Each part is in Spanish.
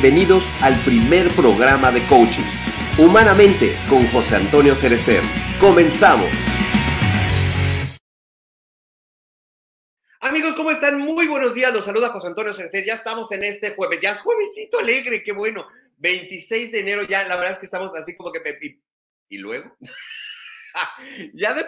Bienvenidos al primer programa de coaching, Humanamente, con José Antonio Cerecer. Comenzamos. Amigos, ¿cómo están? Muy buenos días. Los saluda José Antonio Cerecer. Ya estamos en este jueves. Ya es juevesito alegre, qué bueno. 26 de enero ya, la verdad es que estamos así como que... ¿Y luego? ya de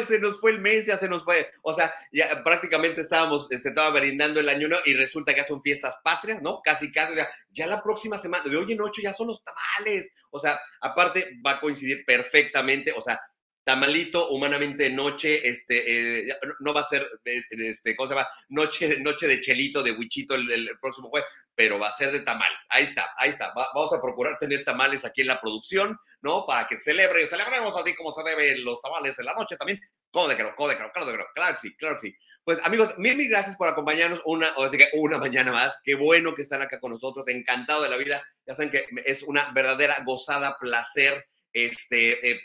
pronto se nos, fue, el mes, ya se nos fue, o sea, ya prácticamente estábamos, este, estaba brindando el año y resulta que son fiestas patrias, ¿no? Casi, casi, ya, ya la próxima semana, de hoy en ocho ya son los tamales, o sea, aparte va a coincidir perfectamente, o sea, tamalito humanamente noche, este, eh, no va a ser, eh, este, ¿cómo se llama? Noche, noche de chelito, de huichito el, próximo jueves, pero va a ser de tamales. Ahí está, ahí está. vamos a procurar tener tamales aquí en la producción, ¿no? Para que celebre, celebremos así como se debe los tamales en la noche también. Códecro, códecro, códecro, claro sí, claro sí. Pues amigos, mil, mil gracias por acompañarnos una, una mañana más. Qué bueno que están acá con nosotros, encantado de la vida. Ya saben que es una verdadera gozada, placer, este, eh,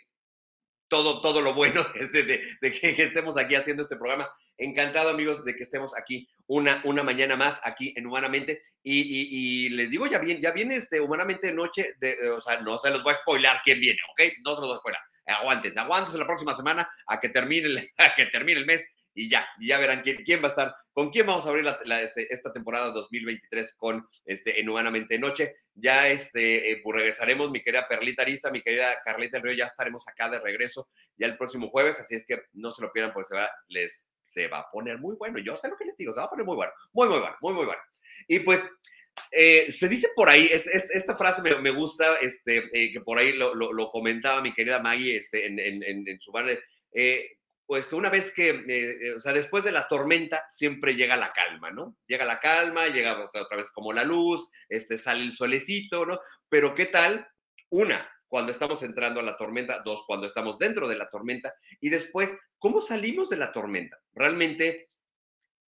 todo, todo lo bueno de, de, que estemos aquí haciendo este programa. Encantado, amigos, de que estemos aquí una, una mañana más aquí en Humanamente. Y, y, les digo, ya viene, ya viene este Humanamente de noche, de, o sea, no se los voy a spoilar quién viene, ¿ok? No se los voy a spoilar. Aguanten, aguanten la próxima semana a que termine a que termine el mes y ya, ya verán quién, quién va a estar, con quién vamos a abrir la, este, esta temporada 2023 con este, en Humanamente Noche. Ya este, eh, pues regresaremos, mi querida Perlita Arista, mi querida Carlita del Río, ya estaremos acá de regreso ya el próximo jueves, así es que no se lo pierdan, pues se va, les, se va a poner muy bueno. Yo sé lo que les digo, se va a poner muy bueno, muy, muy bueno, muy, muy bueno. Y pues eh, se dice por ahí, es, esta frase me, me gusta, este, eh, que por ahí lo, lo, lo, comentaba mi querida Maggie este, en, en, en, su bar, eh, pues una vez que, eh, eh, o sea, después de la tormenta siempre llega la calma, ¿no? Llega la calma, llega pues, otra vez como la luz, este, sale el solecito, ¿no? Pero ¿qué tal? Una, cuando estamos entrando a la tormenta, dos, cuando estamos dentro de la tormenta, y después, ¿cómo salimos de la tormenta? Realmente,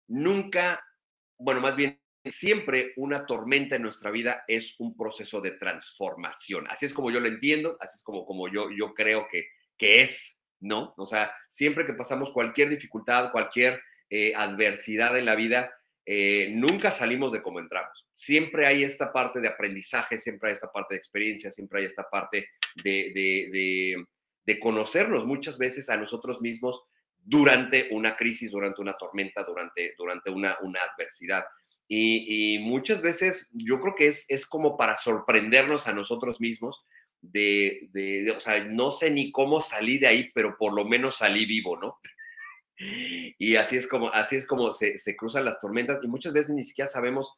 nunca, bueno, más bien, siempre una tormenta en nuestra vida es un proceso de transformación. Así es como yo lo entiendo, así es como, como yo, yo creo que, que es, ¿no? O sea, siempre que pasamos cualquier dificultad, cualquier eh, adversidad en la vida, eh, nunca salimos de como entramos. Siempre hay esta parte de aprendizaje, siempre hay esta parte de experiencia, siempre hay esta parte de, de, conocernos muchas veces a nosotros mismos durante una crisis, durante una tormenta, durante, durante una, una adversidad. Y, y, muchas veces yo creo que es, es como para sorprendernos a nosotros mismos de, de, o sea, no sé ni cómo salí de ahí, pero por lo menos salí vivo, ¿no? Y así es como, así es como se, se cruzan las tormentas y muchas veces ni siquiera sabemos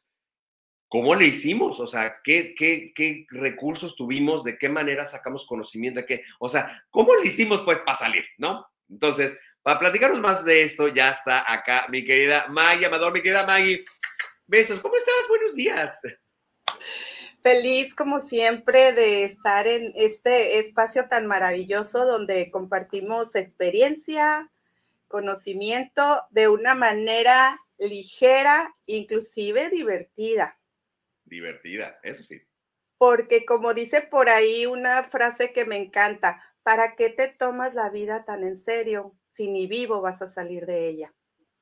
cómo lo hicimos, o sea, qué, qué, qué recursos tuvimos, de qué manera sacamos conocimiento, de qué, o sea, cómo lo hicimos pues para salir, ¿no? Entonces, para platicarnos más de esto, ya está acá mi querida Maggie Amador, mi querida Maggie. Besos, ¿cómo estás? Buenos días. Feliz como siempre de estar en este espacio tan maravilloso donde compartimos experiencia, conocimiento de una manera ligera, inclusive divertida. Divertida, eso sí. Porque como dice por ahí una frase que me encanta, ¿para qué te tomas la vida tan en serio si ni vivo vas a salir de ella?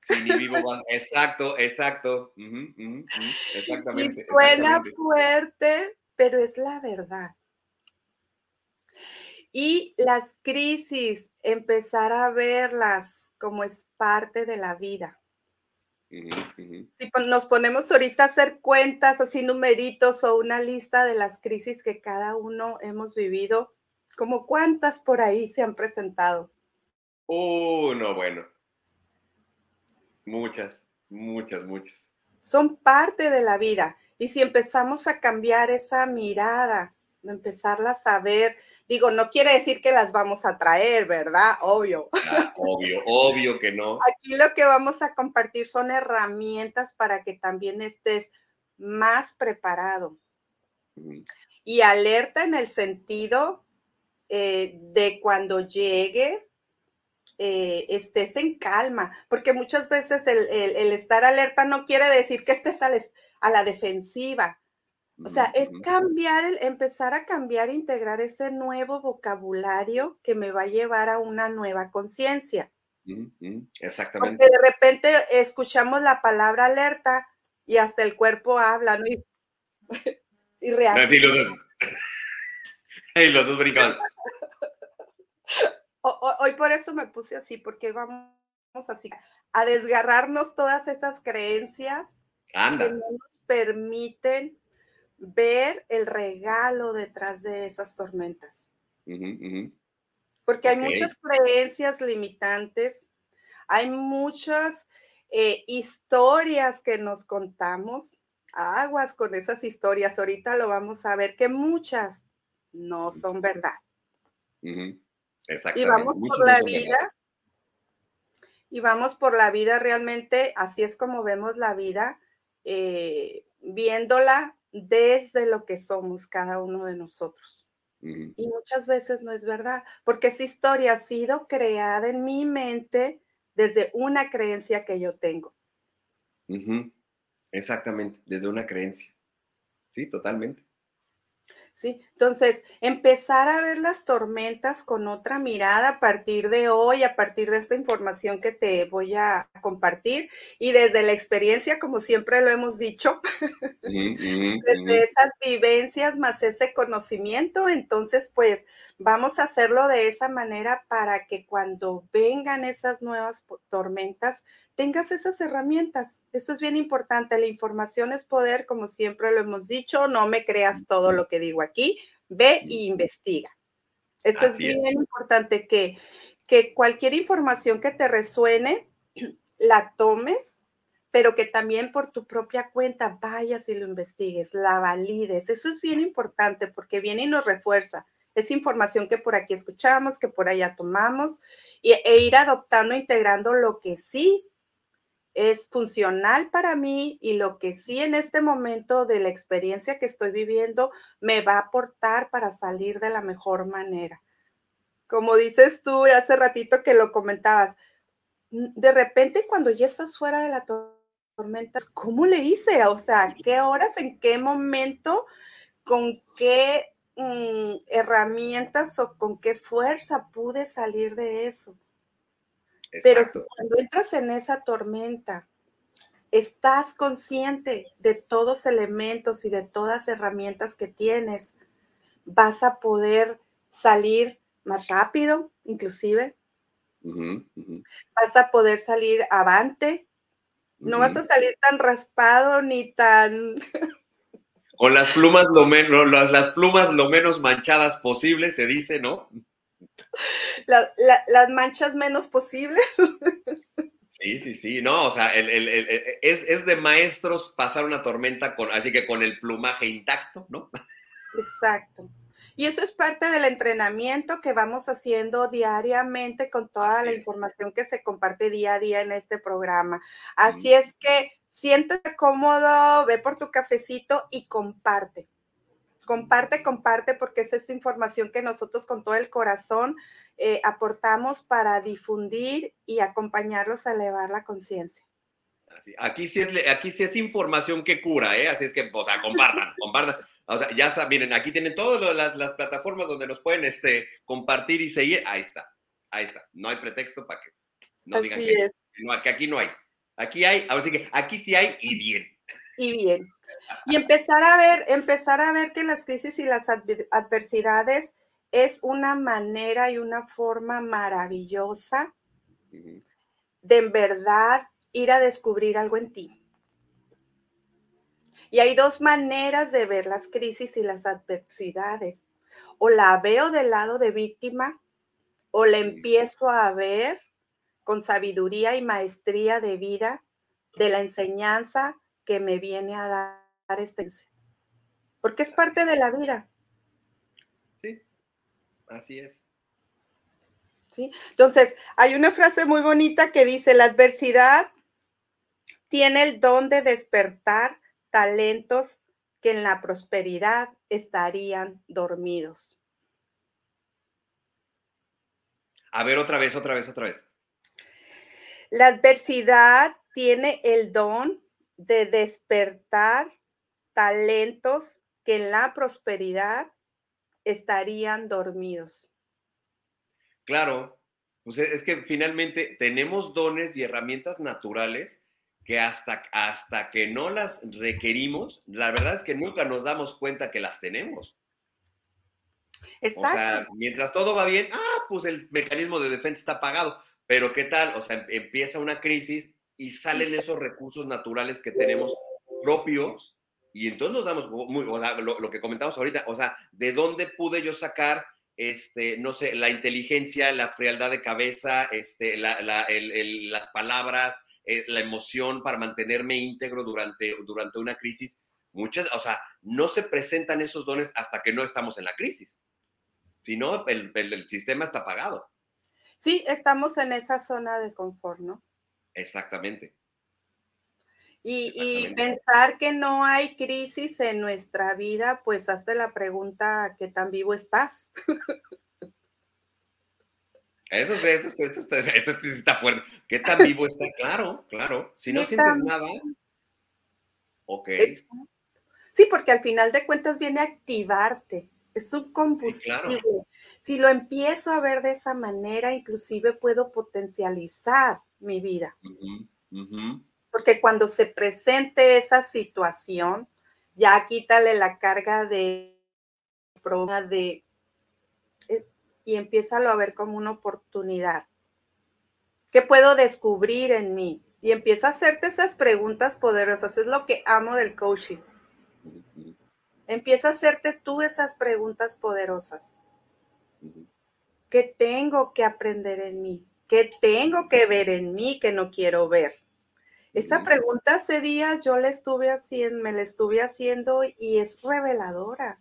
exacto, exacto. exactamente. Y suena fuerte, pero es la verdad. Y las crisis, empezar a verlas como es parte de la vida. Si nos ponemos ahorita a hacer cuentas, así numeritos o una lista de las crisis que cada uno hemos vivido, como cuántas por ahí se han presentado. Oh, no, bueno. Muchas, muchas, muchas. Son parte de la vida. Y si empezamos a cambiar esa mirada, empezarlas a ver, digo, no quiere decir que las vamos a traer, ¿verdad? Obvio. Ah, obvio, obvio que no. Aquí lo que vamos a compartir son herramientas para que también estés más preparado. Y alerta en el sentido eh, de cuando llegue eh, estés en calma, porque muchas veces el, estar alerta no quiere decir que estés a, la defensiva. O sea, es cambiar, el, empezar a cambiar, integrar ese nuevo vocabulario que me va a llevar a una nueva conciencia. Exactamente. Porque de repente escuchamos la palabra alerta y hasta el cuerpo habla, ¿no? y reacciono. y los dos brincaban. Hoy por eso me puse así, porque vamos así a desgarrarnos todas esas creencias que no nos permiten ver el regalo detrás de esas tormentas. Porque hay muchas creencias limitantes, hay muchas eh, historias que nos contamos, aguas con esas historias, ahorita lo vamos a ver, que muchas no son verdad. Exactamente. Y vamos por la vida. Y vamos por la vida realmente, así es como vemos la vida, eh, viéndola desde lo que somos cada uno de nosotros. Y muchas veces no es verdad, porque esa historia ha sido creada en mi mente desde una creencia que yo tengo. Exactamente, desde una creencia. Sí, totalmente. ¿Sí? Entonces, empezar a ver las tormentas con otra mirada a partir de hoy, a partir de esta información que te voy a compartir y desde la experiencia, como siempre lo hemos dicho, desde esas vivencias más ese conocimiento, entonces, pues vamos a hacerlo de esa manera para que cuando vengan esas nuevas tormentas, tengas esas herramientas. Eso es bien importante. La información es poder, como siempre lo hemos dicho. No me creas todo lo que digo aquí. Ve e investiga. Eso es bien importante que, que cualquier información que te resuene, la tomes, pero que también por tu propia cuenta vayas y lo investigues, la valides. Eso es bien importante porque viene y nos refuerza. Es información que por aquí escuchamos, que por allá tomamos, y, e ir adoptando, integrando lo que sí es funcional para mí y lo que sí en este momento de la experiencia que estoy viviendo me va a aportar para salir de la mejor manera. Como dices tú hace ratito que lo comentabas, de repente cuando ya estás fuera de la tormenta, ¿cómo le hice? O sea, ¿qué horas, en qué momento, con qué mm, herramientas o con qué fuerza pude salir de eso? Pero cuando entras en esa tormenta, estás consciente de todos elementos y de todas herramientas que tienes, vas a poder salir más rápido, inclusive. Vas a poder salir avante. No vas a salir tan raspado ni tan... Con las plumas lo menos, las plumas lo menos manchadas posible, se dice, ¿no? Las manchas menos posibles. Sí, sí, sí, no, o sea, es, de maestros pasar una tormenta con, así que con el plumaje intacto, ¿no? Exacto. Y eso es parte del entrenamiento que vamos haciendo diariamente con toda la información que se comparte día a día en este programa. Así es que siéntete cómodo, ve por tu cafecito y comparte comparte, comparte, porque esa es información que nosotros con todo el corazón eh, aportamos para difundir y acompañarlos a elevar la conciencia. Aquí sí, es, aquí sí es información que cura, ¿eh? Así es que, o sea, compartan, compartan. O sea, ya saben, miren, aquí tienen todas las, las, plataformas donde nos pueden este, compartir y seguir. Ahí está, ahí está. No hay pretexto para que no digan que, que, aquí no hay. Aquí hay, así que aquí sí hay y bien. Y bien. Y empezar a ver, empezar a ver que las crisis y las adversidades es una manera y una forma maravillosa de en verdad ir a descubrir algo en ti. Y hay dos maneras de ver las crisis y las adversidades. O la veo del lado de víctima o la empiezo a ver con sabiduría y maestría de vida de la enseñanza que me viene a dar este porque es parte de la vida. Sí, así es. ¿Sí? Entonces, hay una frase muy bonita que dice, la adversidad tiene el don de despertar talentos que en la prosperidad estarían dormidos. A ver, otra vez, otra vez, otra vez. La adversidad tiene el don de despertar talentos que en la prosperidad estarían dormidos. Claro, pues es que finalmente tenemos dones y herramientas naturales que hasta, hasta que no las requerimos, la verdad es que nunca nos damos cuenta que las tenemos. Exacto. O sea, mientras todo va bien, ah, pues el mecanismo de defensa está apagado. Pero ¿qué tal? O sea, empieza una crisis y salen esos recursos naturales que tenemos propios y entonces nos damos, muy, o sea, lo, que comentamos ahorita, o sea, ¿de dónde pude yo sacar, este, no sé, la inteligencia, la frialdad de cabeza, este, la, las palabras, eh, la emoción para mantenerme íntegro durante, durante una crisis? Muchas, o sea, no se presentan esos dones hasta que no estamos en la crisis. Si no, el, el sistema está apagado. Sí, estamos en esa zona de confort, ¿no? Exactamente. Y, pensar que no hay crisis en nuestra vida, pues hazte la pregunta, ¿qué tan vivo estás? Eso, eso, eso, eso, está fuerte. ¿Qué tan vivo está? Claro, claro. Si no sientes nada, ok. Sí, porque al final de cuentas viene a activarte. Es un combustible. Si lo empiezo a ver de esa manera, inclusive puedo potencializar mi vida. Porque cuando se presente esa situación, ya quítale la carga de de eh, y empiézalo a ver como una oportunidad. ¿Qué puedo descubrir en mí? Y empieza a hacerte esas preguntas poderosas. Es lo que amo del coaching. Empieza a hacerte tú esas preguntas poderosas. ¿Qué tengo que aprender en mí? ¿Qué tengo que ver en mí que no quiero ver? Esa pregunta hace días yo la estuve haciendo, me la estuve haciendo y es reveladora,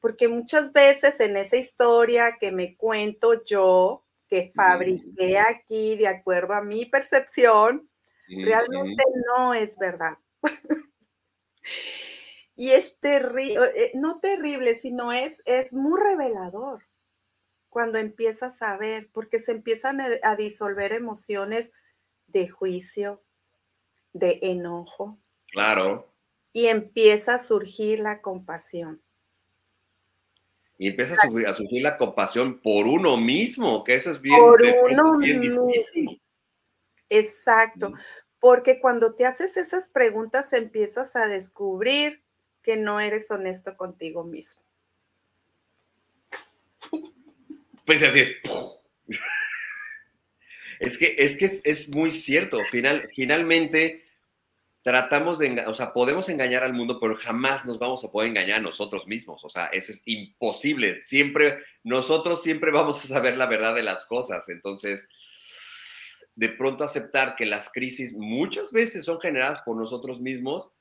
porque muchas veces en esa historia que me cuento yo, que fabriqué aquí de acuerdo a mi percepción, realmente no es verdad. y es terrible, eh, no terrible, sino es, es muy revelador cuando empiezas a ver, porque se empiezan a disolver emociones de juicio, de enojo. Claro. Y empieza a surgir la compasión. Y empieza a surgir, la compasión por uno mismo, que eso es bien, por uno difícil. Exacto, porque cuando te haces esas preguntas empiezas a descubrir que no eres honesto contigo mismo. Pues así. Es que es, que es, muy cierto. Final, finalmente, tratamos de, o sea, podemos engañar al mundo, pero jamás nos vamos a poder engañar a nosotros mismos. O sea, eso es imposible. Siempre, nosotros siempre vamos a saber la verdad de las cosas. Entonces, de pronto aceptar que las crisis muchas veces son generadas por nosotros mismos,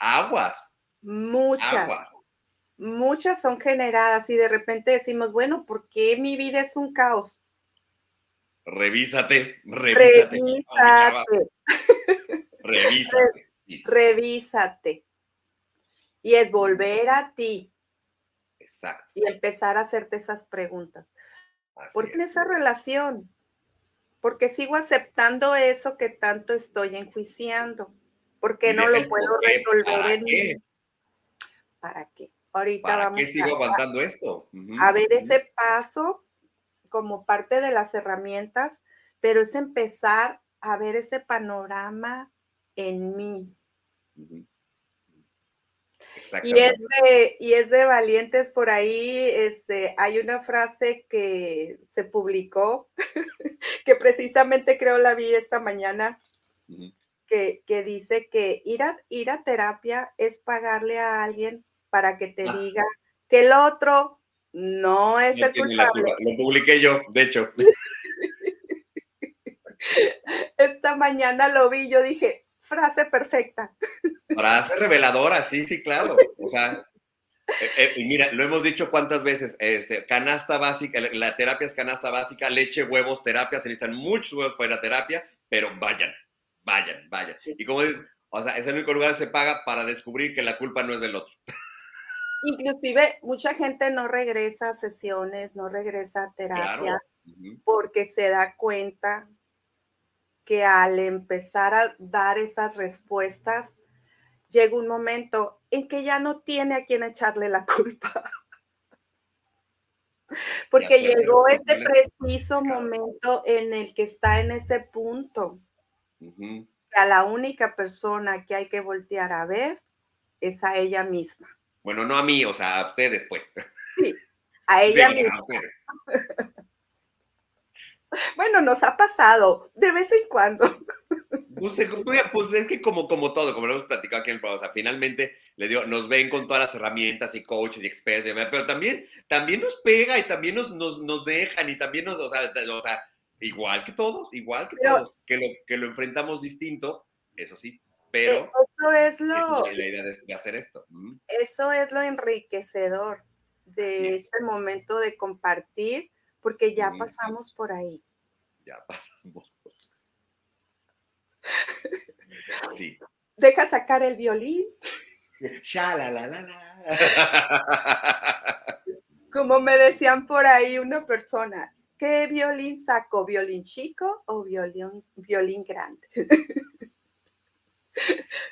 aguas. Muchas. Aguas muchas son generadas y de repente decimos, bueno, ¿por qué mi vida es un caos? Revísate, revísate. Revísate. revísate. Y es volver a ti. Exacto. Y empezar a hacerte esas preguntas. ¿Por qué esa relación? Porque sigo aceptando eso que tanto estoy enjuiciando. porque no lo puedo resolver en mí? ¿Para qué? Ahorita ¿Para qué sigo aguantando esto? a ver ese paso como parte de las herramientas, pero es empezar a ver ese panorama en mí. Y es, de, y es de valientes por ahí, este, hay una frase que se publicó, que precisamente creo la vi esta mañana, que, que, dice que ir a, ir a terapia es pagarle a alguien para que te ah. diga que el otro no es el culpable. Lo publiqué yo, de hecho. Esta mañana lo vi, yo dije, frase perfecta. Frase reveladora, sí, sí, claro. O sea, eh, eh, y mira, lo hemos dicho cuántas veces, este, canasta básica, la terapia es canasta básica, leche, huevos, terapia, se necesitan muchos huevos para ir a terapia, pero vayan, vayan, vayan. Y como dices, o sea, es el único lugar que se paga para descubrir que la culpa no es del otro. Inclusive mucha gente no regresa a sesiones, no regresa a terapia porque se da cuenta que al empezar a dar esas respuestas, llega un momento en que ya no tiene a quien echarle la culpa. Porque llegó ese preciso momento en el que está en ese punto. que a la única persona que hay que voltear a ver es a ella misma. Bueno, no a mí, o sea, a ustedes, pues. Sí, a ella misma. Bueno, nos ha pasado de vez en cuando. Pues, pues, es que como, como todo, como lo hemos platicado aquí en el programa, o sea, finalmente le dio, nos ven con todas las herramientas y coaches y expertos, pero también, también nos pega y también nos, nos, nos dejan y también nos, o sea, o sea igual que todos, igual que todos, que lo, que lo enfrentamos distinto, eso sí, pero eh, eso es lo, la idea de, hacer esto. Eso es lo enriquecedor de este momento de compartir, porque ya pasamos por ahí. Ya pasamos Sí. Deja sacar el violín. Ya, la, la, la, la. Como me decían por ahí una persona, ¿qué violín saco? ¿Violín chico o violín, violín grande?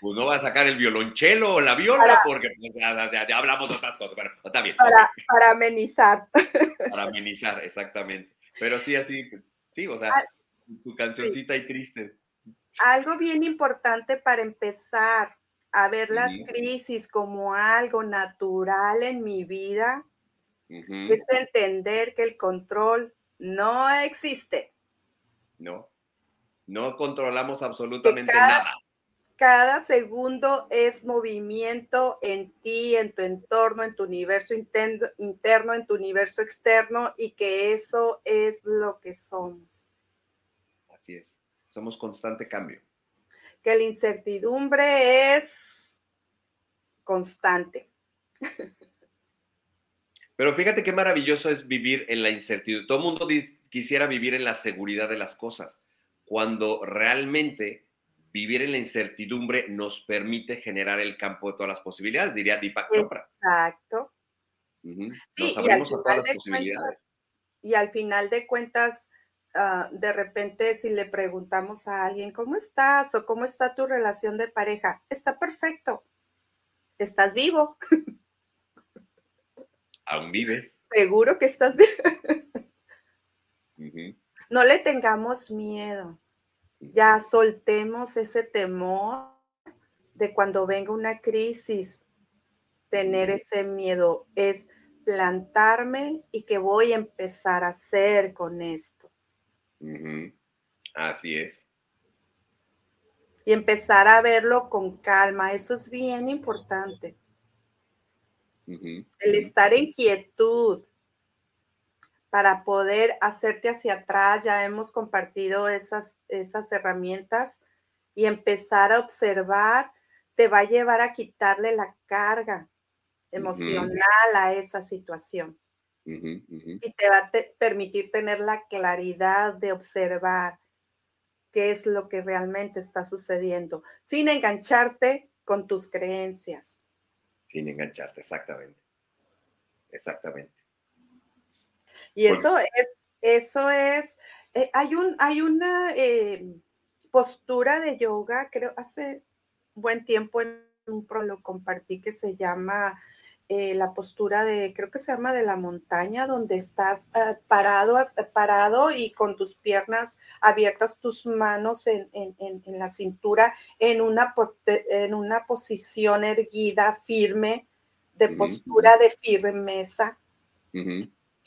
Pues no va a sacar el violonchelo o la viola porque pues, ya, hablamos de otras cosas, pero está bien. Para, para amenizar. Para amenizar, exactamente. Pero sí, así, sí, o sea, ah, tu cancioncita y triste. Algo bien importante para empezar a ver las crisis como algo natural en mi vida es entender que el control no existe. No, no controlamos absolutamente nada cada segundo es movimiento en ti, en tu entorno, en tu universo interno, en tu universo externo y que eso es lo que somos. Así es, somos constante cambio. Que la incertidumbre es constante. Pero fíjate qué maravilloso es vivir en la incertidumbre. Todo el mundo quisiera vivir en la seguridad de las cosas, cuando realmente vivir en la incertidumbre nos permite generar el campo de todas las posibilidades, diría Deepak Chopra. Exacto. Nos abrimos a todas las posibilidades. y al final de cuentas, ah, de repente si le preguntamos a alguien, ¿cómo estás? o ¿cómo está tu relación de pareja? Está perfecto. Estás vivo. Aún vives. Seguro que estás vivo. No le tengamos miedo ya soltemos ese temor de cuando venga una crisis, tener ese miedo, es plantarme y que voy a empezar a hacer con esto. Así es. Y empezar a verlo con calma, eso es bien importante. El estar en quietud, para poder hacerte hacia atrás. Ya hemos compartido esas, esas herramientas y empezar a observar te va a llevar a quitarle la carga emocional a esa situación. Y te va a permitir tener la claridad de observar qué es lo que realmente está sucediendo, sin engancharte con tus creencias. Sin engancharte, exactamente. Exactamente. Y eso es, eso es, eh, hay, un, hay una eh, postura de yoga, creo, hace buen tiempo en un pro lo compartí que se llama eh, la postura de, creo que se llama de la montaña, donde estás parado, parado y con tus piernas abiertas, tus manos en, la cintura, en una, en una posición erguida, firme, de postura de firmeza.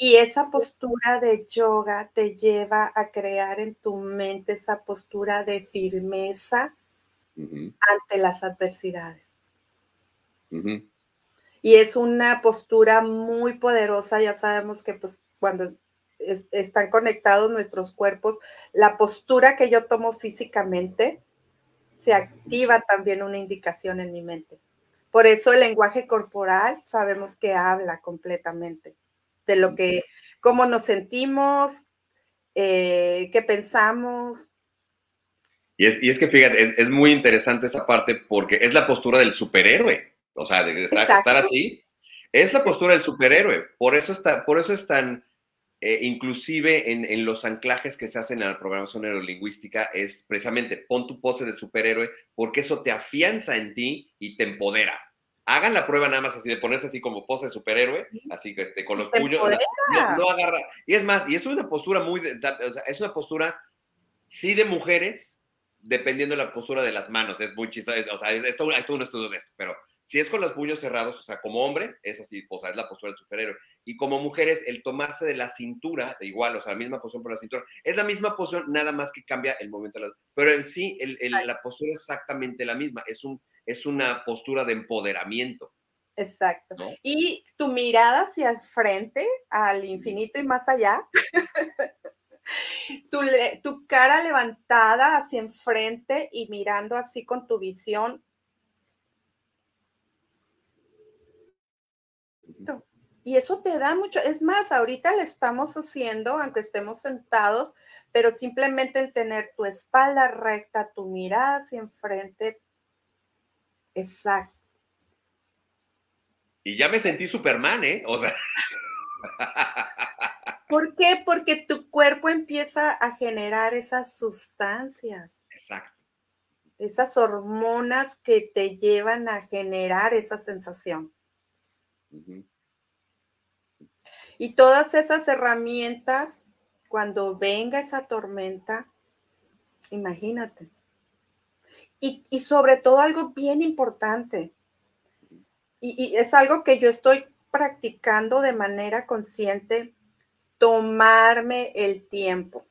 Y esa postura de yoga te lleva a crear en tu mente esa postura de firmeza ante las adversidades. Y es una postura muy poderosa, ya sabemos que pues cuando están conectados nuestros cuerpos, la postura que yo tomo físicamente, se activa también una indicación en mi mente. Por eso el lenguaje corporal sabemos que habla completamente de lo que, cómo nos sentimos, eh, qué pensamos. Y es, y es que fíjate, es, muy interesante esa parte porque es la postura del superhéroe, o sea, de estar, así, es la postura del superhéroe, por eso, está, por eso es tan, eh, inclusive en, en, los anclajes que se hacen en la programación neurolingüística, es precisamente pon tu pose de superhéroe porque eso te afianza en ti y te empodera hagan la prueba nada más así de ponerse así como pose de superhéroe, así que este, con los puños, no, agarra. Y es más, y es una postura muy, o sea, es una postura sí de mujeres, dependiendo de la postura de las manos, es muy chistoso, o sea, esto, hay todo un estudio de esto, pero si es con los puños cerrados, o sea, como hombres, es así, o sea, es la postura del superhéroe. Y como mujeres, el tomarse de la cintura, de igual, o sea, la misma posición por la cintura, es la misma posición, nada más que cambia el momento. Pero en sí, el, la postura es exactamente la misma, es, un, es una postura de empoderamiento. Exacto. Y tu mirada hacia el frente, al infinito y más allá, tu, tu, cara levantada hacia enfrente y mirando así con tu visión. Y eso te da mucho, es más, ahorita le estamos haciendo, aunque estemos sentados, pero simplemente el tener tu espalda recta, tu mirada hacia enfrente, exacto y ya me sentí Superman, ¿eh? O sea. ¿Por qué? Porque tu cuerpo empieza a generar esas sustancias. Exacto. Esas hormonas que te llevan a generar esa sensación. Y todas esas herramientas, cuando venga esa tormenta, imagínate. Y, y sobre todo algo bien importante, y, es algo que yo estoy practicando de manera consciente, tomarme el tiempo.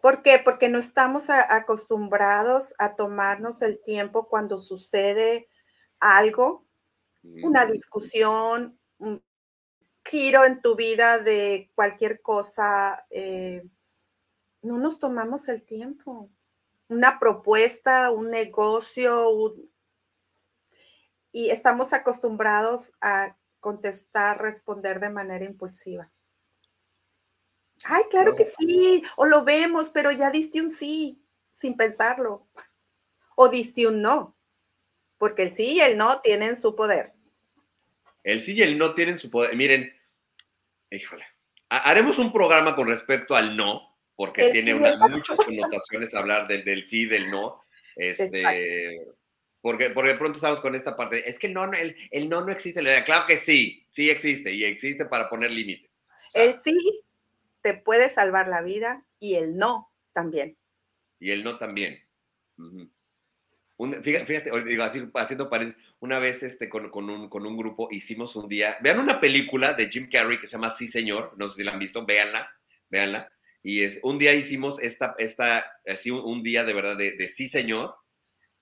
¿Por qué? Porque no estamos acostumbrados a tomarnos el tiempo cuando sucede algo, una discusión, un giro en tu vida de cualquier cosa. Eh, no nos tomamos el tiempo. Una propuesta, un negocio, un, y estamos acostumbrados a contestar, responder de manera impulsiva. Ay, claro que sí, o lo vemos, pero ya diste un sí sin pensarlo, o diste un no, porque el sí y el no tienen su poder. El sí y el no tienen su poder. Miren, híjole, haremos un programa con respecto al no, porque tiene muchas connotaciones hablar del, del sí del no. Este, porque, porque de pronto estamos con esta parte, es que no, el, el no no existe. Claro que sí, sí existe y existe para poner límites. el sí te puede salvar la vida y el no también. Y el no también. fíjate, digo, así, haciendo paréntesis, una vez este, con, con, un, con un grupo hicimos un día, vean una película de Jim Carrey que se llama Sí Señor, no sé si la han visto, véanla, véanla. Y es, un día hicimos esta, esta así un, día de verdad de, de Sí Señor,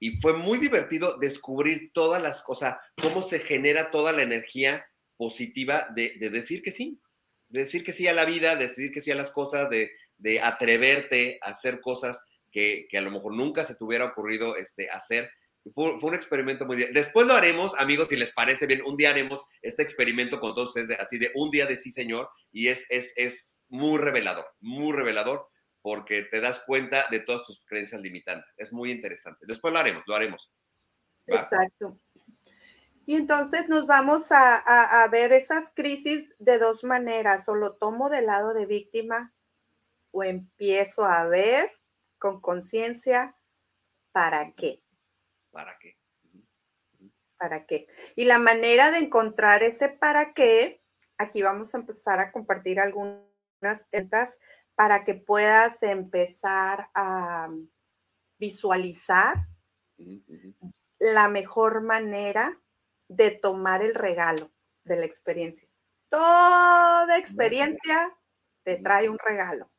y fue muy divertido descubrir todas las cosas, cómo se genera toda la energía positiva de, decir que sí, de decir que sí a la vida, de decir que sí a las cosas, de, atreverte a hacer cosas que, a lo mejor nunca se te hubiera ocurrido este, hacer. Fue, un experimento muy. Después lo haremos, amigos, si les parece bien, un día haremos este experimento con todos ustedes, así de un día de sí, señor, y es, es, es muy revelador, muy revelador porque te das cuenta de todas tus creencias limitantes. Es muy interesante. Después lo haremos, lo haremos. Exacto. Y entonces nos vamos a, ver esas crisis de dos maneras. O lo tomo del lado de víctima o empiezo a ver con conciencia para qué. ¿Para qué? ¿Para qué? Y la manera de encontrar ese para qué, aquí vamos a empezar a compartir algunas estas para que puedas empezar a visualizar la mejor manera de tomar el regalo de la experiencia. Toda experiencia te trae un regalo.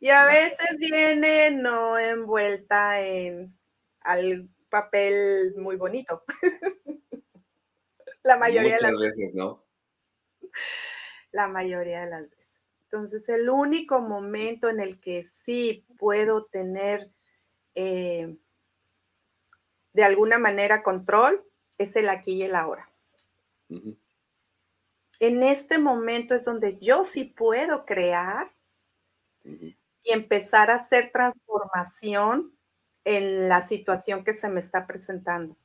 Y a veces viene no envuelta en al papel muy bonito. la mayoría de las veces, ¿no? La mayoría de las veces. Entonces, el único momento en el que sí puedo tener eh, de alguna manera control es el aquí y el ahora. En este momento es donde yo sí puedo crear y empezar a hacer transformación en la situación que se me está presentando.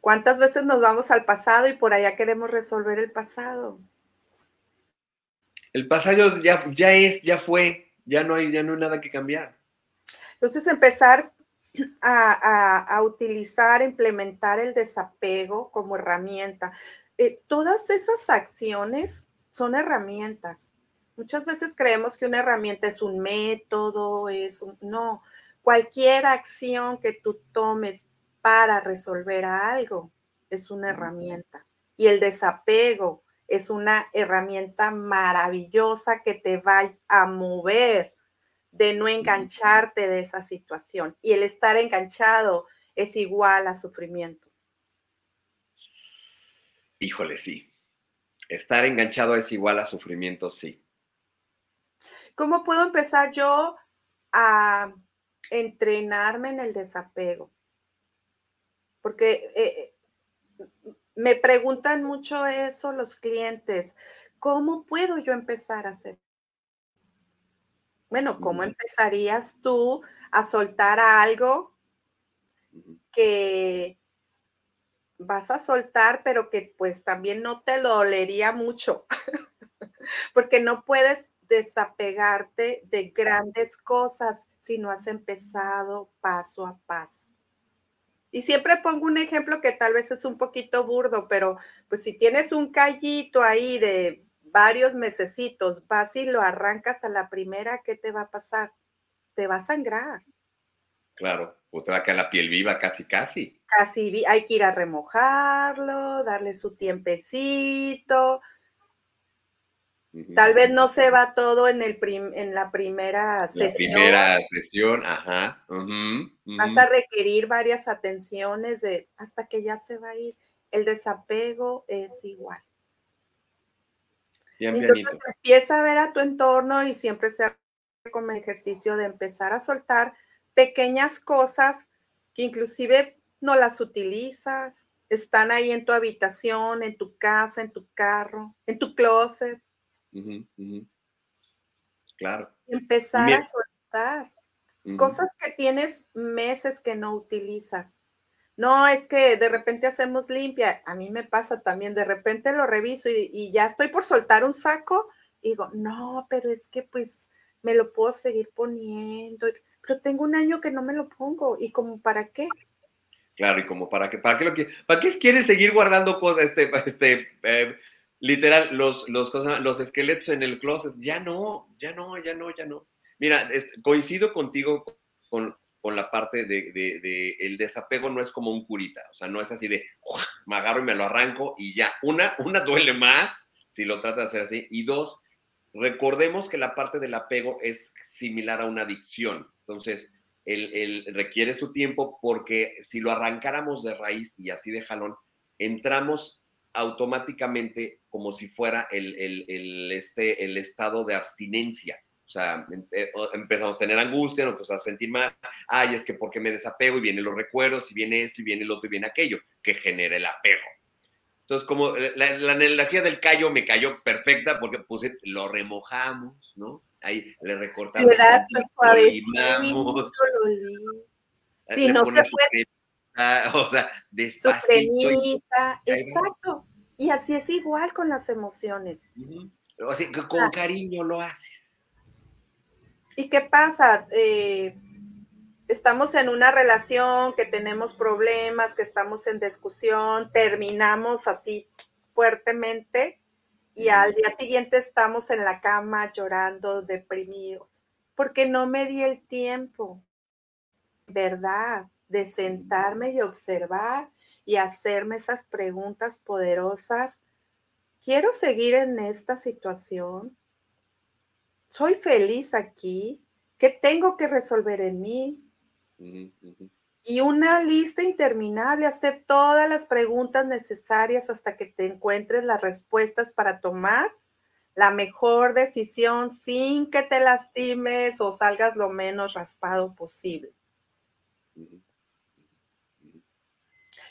¿Cuántas veces nos vamos al pasado y por allá queremos resolver el pasado? El pasado ya, ya es, ya fue, ya no hay, ya no hay nada que cambiar. Entonces empezar a, utilizar, implementar el desapego como herramienta. Eh, todas esas acciones son herramientas. Muchas veces creemos que una herramienta es un método, es un... No, cualquier acción que tú tomes para resolver algo es una herramienta. Y el desapego es una herramienta maravillosa que te va a mover de no engancharte de esa situación. Y el estar enganchado es igual a sufrimiento. Híjole, sí. Estar enganchado es igual a sufrimiento, sí. ¿Cómo puedo empezar yo a entrenarme en el desapego? Porque eh, me preguntan mucho eso los clientes. ¿Cómo puedo yo empezar a hacer? Bueno, ¿cómo empezarías tú a soltar algo que vas a soltar, pero que pues también no te dolería mucho? Porque no puedes desapegarte de grandes cosas si no has empezado paso a paso. Y siempre pongo un ejemplo que tal vez es un poquito burdo, pero pues si tienes un callito ahí de varios mesecitos, vas y lo arrancas a la primera, ¿qué te va a pasar? Te va a sangrar. Claro, o te va a quedar la piel viva casi, casi. Casi, hay que ir a remojarlo, darle su tiempecito, Tal vez no se va todo en, el en la primera sesión. La primera sesión, ajá. Vas a requerir varias atenciones de, hasta que ya se va a ir. El desapego es igual. Bien, Entonces empieza a ver a tu entorno y siempre se como ejercicio de empezar a soltar pequeñas cosas que inclusive no las utilizas, están ahí en tu habitación, en tu casa, en tu carro, en tu closet Claro. Empezar a soltar. Cosas que tienes meses que no utilizas. No, es que de repente hacemos limpia. A mí me pasa también, de repente lo reviso y, ya estoy por soltar un saco y digo, no, pero es que pues me lo puedo seguir poniendo. Pero tengo un año que no me lo pongo. ¿Y como para qué? Claro, y como para qué, para qué lo que, para qué quieres seguir guardando cosas, este, este, eh, literal, los, los, los esqueletos en el closet, ya no, ya no, ya no, ya no. Mira, coincido contigo con, la parte de, el desapego no es como un curita, o sea, no es así de, me agarro y me lo arranco y ya. Una, una duele más si lo tratas de hacer así, y dos, recordemos que la parte del apego es similar a una adicción, entonces, el, requiere su tiempo porque si lo arrancáramos de raíz y así de jalón, entramos automáticamente como si fuera el, este, el estado de abstinencia. O sea, em, eh, empezamos a tener angustia, nos empezamos a sentir mal. Ay, es que porque me desapego y vienen los recuerdos, y viene esto, y viene el otro, y viene aquello, que genera el apego. Entonces, como la, la energía del callo me cayó perfecta porque puse, lo remojamos, ¿no? Ahí le recortamos. Lo limamos. Sí, no te puedes o sea, despacito. exacto. Y así es igual con las emociones. con cariño lo haces. ¿Y qué pasa? Eh, estamos en una relación, que tenemos problemas, que estamos en discusión, terminamos así fuertemente y al día siguiente estamos en la cama llorando, deprimidos, porque no me di el tiempo, ¿verdad? De sentarme y observar y hacerme esas preguntas poderosas. ¿Quiero seguir en esta situación? ¿Soy feliz aquí? ¿Qué tengo que resolver en mí? Y una lista interminable, hacer todas las preguntas necesarias hasta que te encuentres las respuestas para tomar la mejor decisión sin que te lastimes o salgas lo menos raspado posible.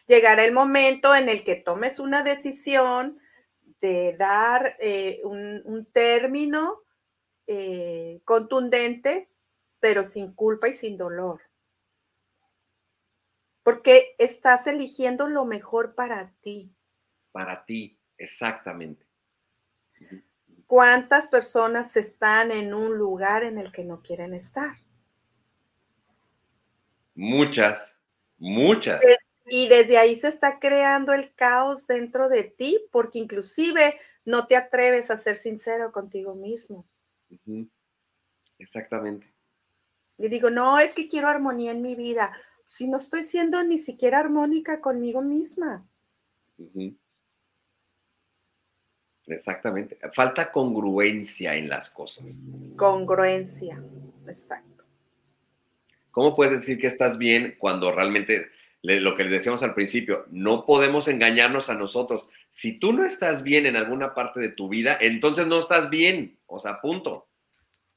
Llegará el momento en el que tomes una decisión de dar eh, un, término eh, contundente, pero sin culpa y sin dolor. Porque estás eligiendo lo mejor para ti. Para ti, exactamente. ¿Cuántas personas están en un lugar en el que no quieren estar? Muchas, muchas. Y desde ahí se está creando el caos dentro de ti, porque inclusive no te atreves a ser sincero contigo mismo. Exactamente. Y digo, no, es que quiero armonía en mi vida. Si no estoy siendo ni siquiera armónica conmigo misma. Exactamente. Falta congruencia en las cosas. Congruencia, exacto. ¿Cómo puedes decir que estás bien cuando realmente lo que le decíamos al principio, no podemos engañarnos a nosotros. Si tú no estás bien en alguna parte de tu vida, entonces no estás bien. O sea, punto.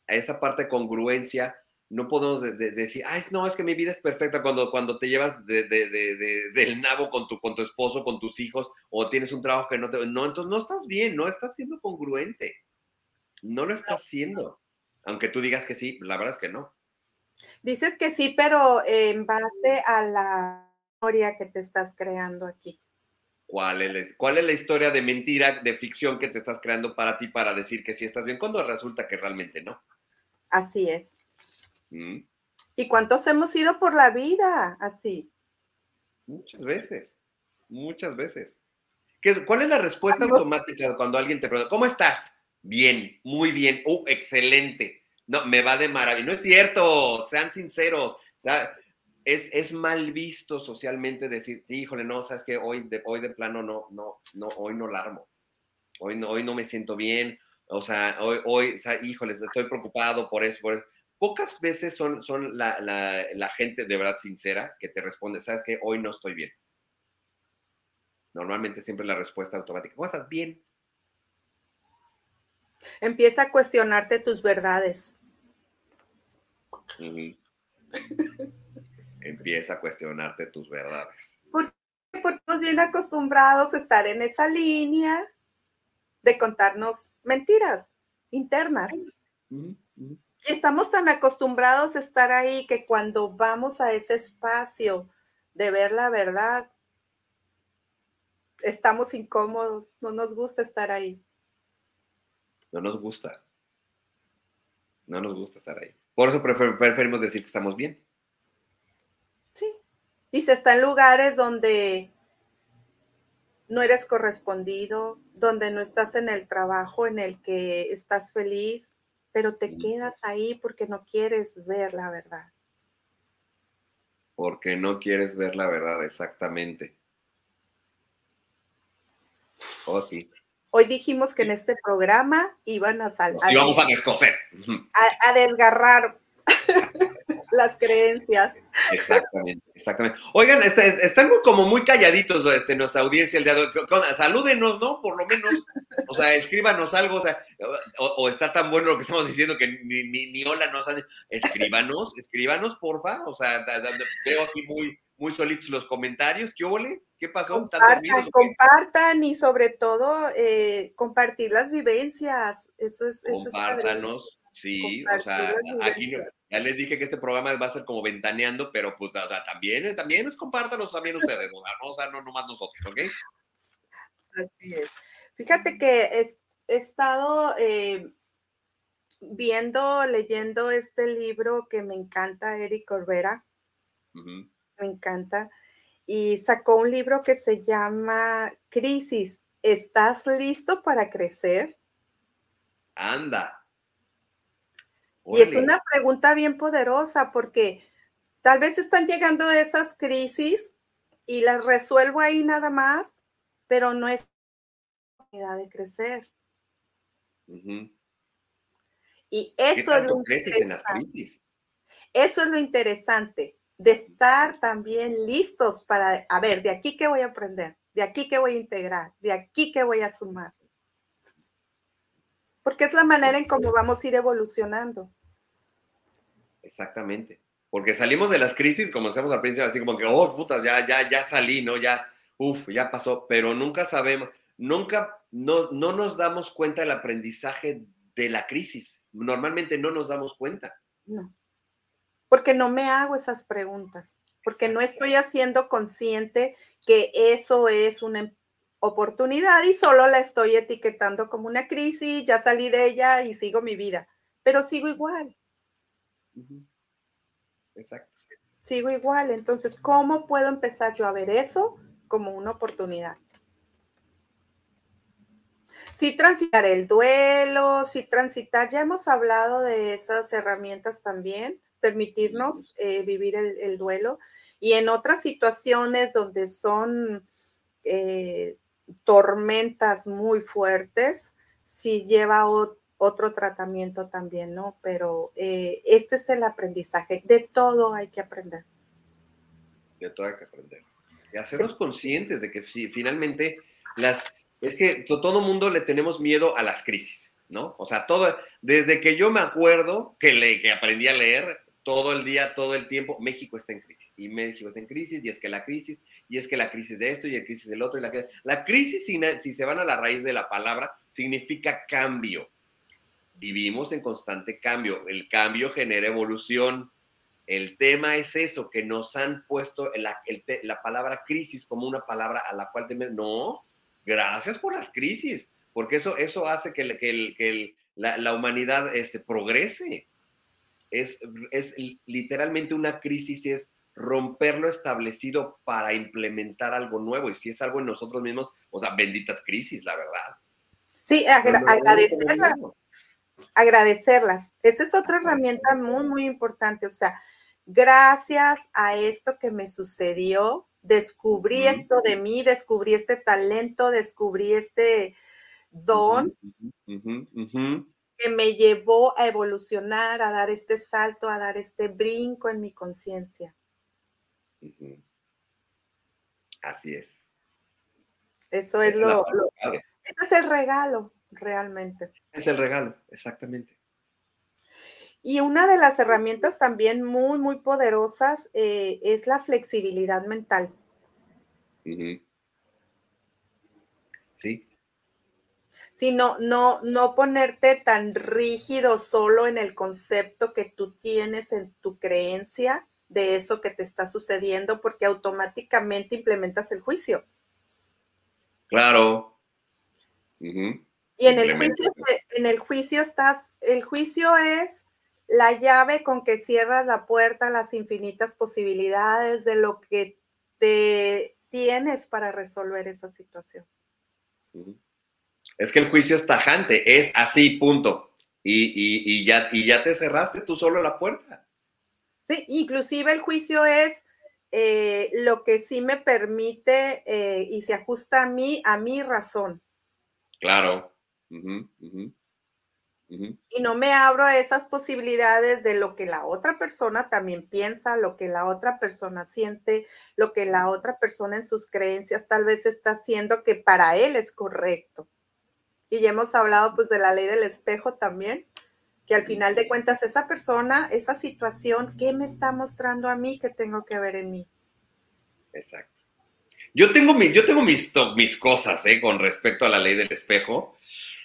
Esa parte de congruencia, no podemos decir, ay, no, es que mi vida es perfecta cuando, cuando te llevas del nabo con tu, con tu esposo, con tus hijos, o tienes un trabajo que no te... No, entonces no estás bien, no estás siendo congruente. No lo estás haciendo. Aunque tú digas que sí, la verdad es que no. Dices que sí, pero en base a la que te estás creando aquí? ¿Cuál es, ¿Cuál es la historia de mentira, de ficción que te estás creando para ti para decir que sí estás bien cuando resulta que realmente no? Así es. Mm. ¿Y cuántos hemos ido por la vida así? Muchas veces, muchas veces. ¿Qué, ¿Cuál es la respuesta automática cuando alguien te pregunta, ¿cómo estás? Bien, muy bien, uh, excelente. No, me va de maravilla. No es cierto, sean sinceros. O sea, es, mal visto socialmente decir, híjole, no, sabes que hoy de, hoy de plano no, no, no, hoy no la armo. Hoy no, hoy no me siento bien. O sea, hoy, hoy, o sea, híjole, estoy preocupado por eso, por eso. Pocas veces son, son la, la, gente de verdad sincera que te responde, sabes que hoy no estoy bien. Normalmente siempre la respuesta automática, ¿cómo estás? Bien. Empieza a cuestionarte tus verdades empieza a cuestionarte tus verdades. Porque, estamos bien acostumbrados a estar en esa línea de contarnos mentiras internas. Y estamos tan acostumbrados a estar ahí que cuando vamos a ese espacio de ver la verdad, estamos incómodos, no nos gusta estar ahí. No nos gusta. No nos gusta estar ahí. Por eso preferimos decir que estamos bien. Se está en lugares donde no eres correspondido, donde no estás en el trabajo en el que estás feliz, pero te quedas ahí porque no quieres ver la verdad. Porque no quieres ver la verdad, exactamente. Oh, sí. Hoy dijimos que en este programa iban a salir. Sí, vamos a descoser. A, a desgarrar las creencias. Exactamente, exactamente. Oigan, están como muy calladitos este, nuestra audiencia el día de hoy. Salúdenos, ¿no? Por lo menos, o sea, escríbanos algo, o, sea, o, está tan bueno lo que estamos diciendo que ni, ni, hola nos han... Escríbanos, escríbanos, porfa. O sea, veo aquí muy, muy solitos los comentarios. ¿Qué hubo? ¿Qué pasó? Compartan, compartan y sobre todo eh, compartir las vivencias. Eso es... Compártanos. Sí, o sea, aquí ya les dije que este programa va a ser como ventaneando, pero pues, o sea, también, también compártanos también ustedes, o sea, no, no nomás nosotros, ¿ok? Así es. Fíjate que he, estado eh, viendo, leyendo este libro que me encanta, Eric Corbera. Me encanta. Y sacó un libro que se llama Crisis. ¿Estás listo para crecer? Anda. Y es una pregunta bien poderosa porque tal vez están llegando esas crisis y las resuelvo ahí nada más, pero no es oportunidad de crecer. Y eso es lo crisis? Eso es lo interesante, de estar también listos para, a ver, de aquí qué voy a aprender, de aquí qué voy a integrar, de aquí qué voy a sumar porque es la manera en cómo vamos a ir evolucionando. Exactamente. Porque salimos de las crisis, como decíamos al principio, así como que, oh, puta, ya, ya, ya salí, ¿no? Ya, uff, ya pasó, pero nunca sabemos, nunca, no, no nos damos cuenta del aprendizaje de la crisis. Normalmente no nos damos cuenta. No, porque no me hago esas preguntas, porque no estoy haciendo consciente que eso es una oportunidad y solo la estoy etiquetando como una crisis, ya salí de ella y sigo mi vida, pero sigo igual. Exacto. Sigo igual, entonces, ¿cómo puedo empezar yo a ver eso como una oportunidad? Sí, transitar el duelo, sí, transitar, ya hemos hablado de esas herramientas también, permitirnos eh, vivir el, duelo. Y en otras situaciones donde son eh, tormentas muy fuertes, sí lleva otro tratamiento también, ¿no? Pero eh, este es el aprendizaje. De todo hay que aprender. De todo hay que aprender. Y hacernos conscientes de que si, finalmente las... Es que todo mundo le tenemos miedo a las crisis, ¿no? O sea, todo, desde que yo me acuerdo que, le, que aprendí a leer, todo el día, todo el tiempo, México está en crisis. Y México está en crisis, y es que la crisis, y es que la crisis de esto, y la crisis del otro, y la, la crisis, si, se van a la raíz de la palabra, significa cambio. Vivimos en constante cambio. El cambio genera evolución. El tema es eso, que nos han puesto la, la palabra crisis como una palabra a la cual temer. No, gracias por las crisis, porque eso, eso hace que, la, humanidad este, progrese es, es literalmente una crisis, es romper lo establecido para implementar algo nuevo. Y si es algo en nosotros mismos, o sea, benditas crisis, la verdad. Sí, agradecerlas. Agradecerlas. Esa es otra herramienta muy, muy importante. O sea, gracias a esto que me sucedió, descubrí esto de mí, descubrí este talento, descubrí este don que me llevó a evolucionar, a dar este salto, a dar este brinco en mi conciencia. Así es. Eso es, lo, es el regalo, realmente. Es el regalo, exactamente. Y una de las herramientas también muy, muy poderosas eh, es la flexibilidad mental. Sí, sino no, no ponerte tan rígido solo en el concepto que tú tienes en tu creencia de eso que te está sucediendo, porque automáticamente implementas el juicio. Claro. Y en el, juicio, en el juicio estás, el juicio es la llave con que cierras la puerta a las infinitas posibilidades de lo que te tienes para resolver esa situación. Es que el juicio es tajante, es así, punto. Y, ya, y ya te cerraste tú solo la puerta. Sí, inclusive el juicio es eh, lo que sí me permite eh, y se ajusta a mí, a mi razón. Claro. Y no me abro a esas posibilidades de lo que la otra persona también piensa, lo que la otra persona siente, lo que la otra persona en sus creencias tal vez está haciendo que para él es correcto y ya hemos hablado pues de la ley del espejo también, que al final de cuentas esa persona, esa situación, ¿qué me está mostrando a mí que tengo que ver en mí? Exacto. Yo tengo, mi, yo tengo mis, mis cosas ¿eh? con respecto a la ley del espejo.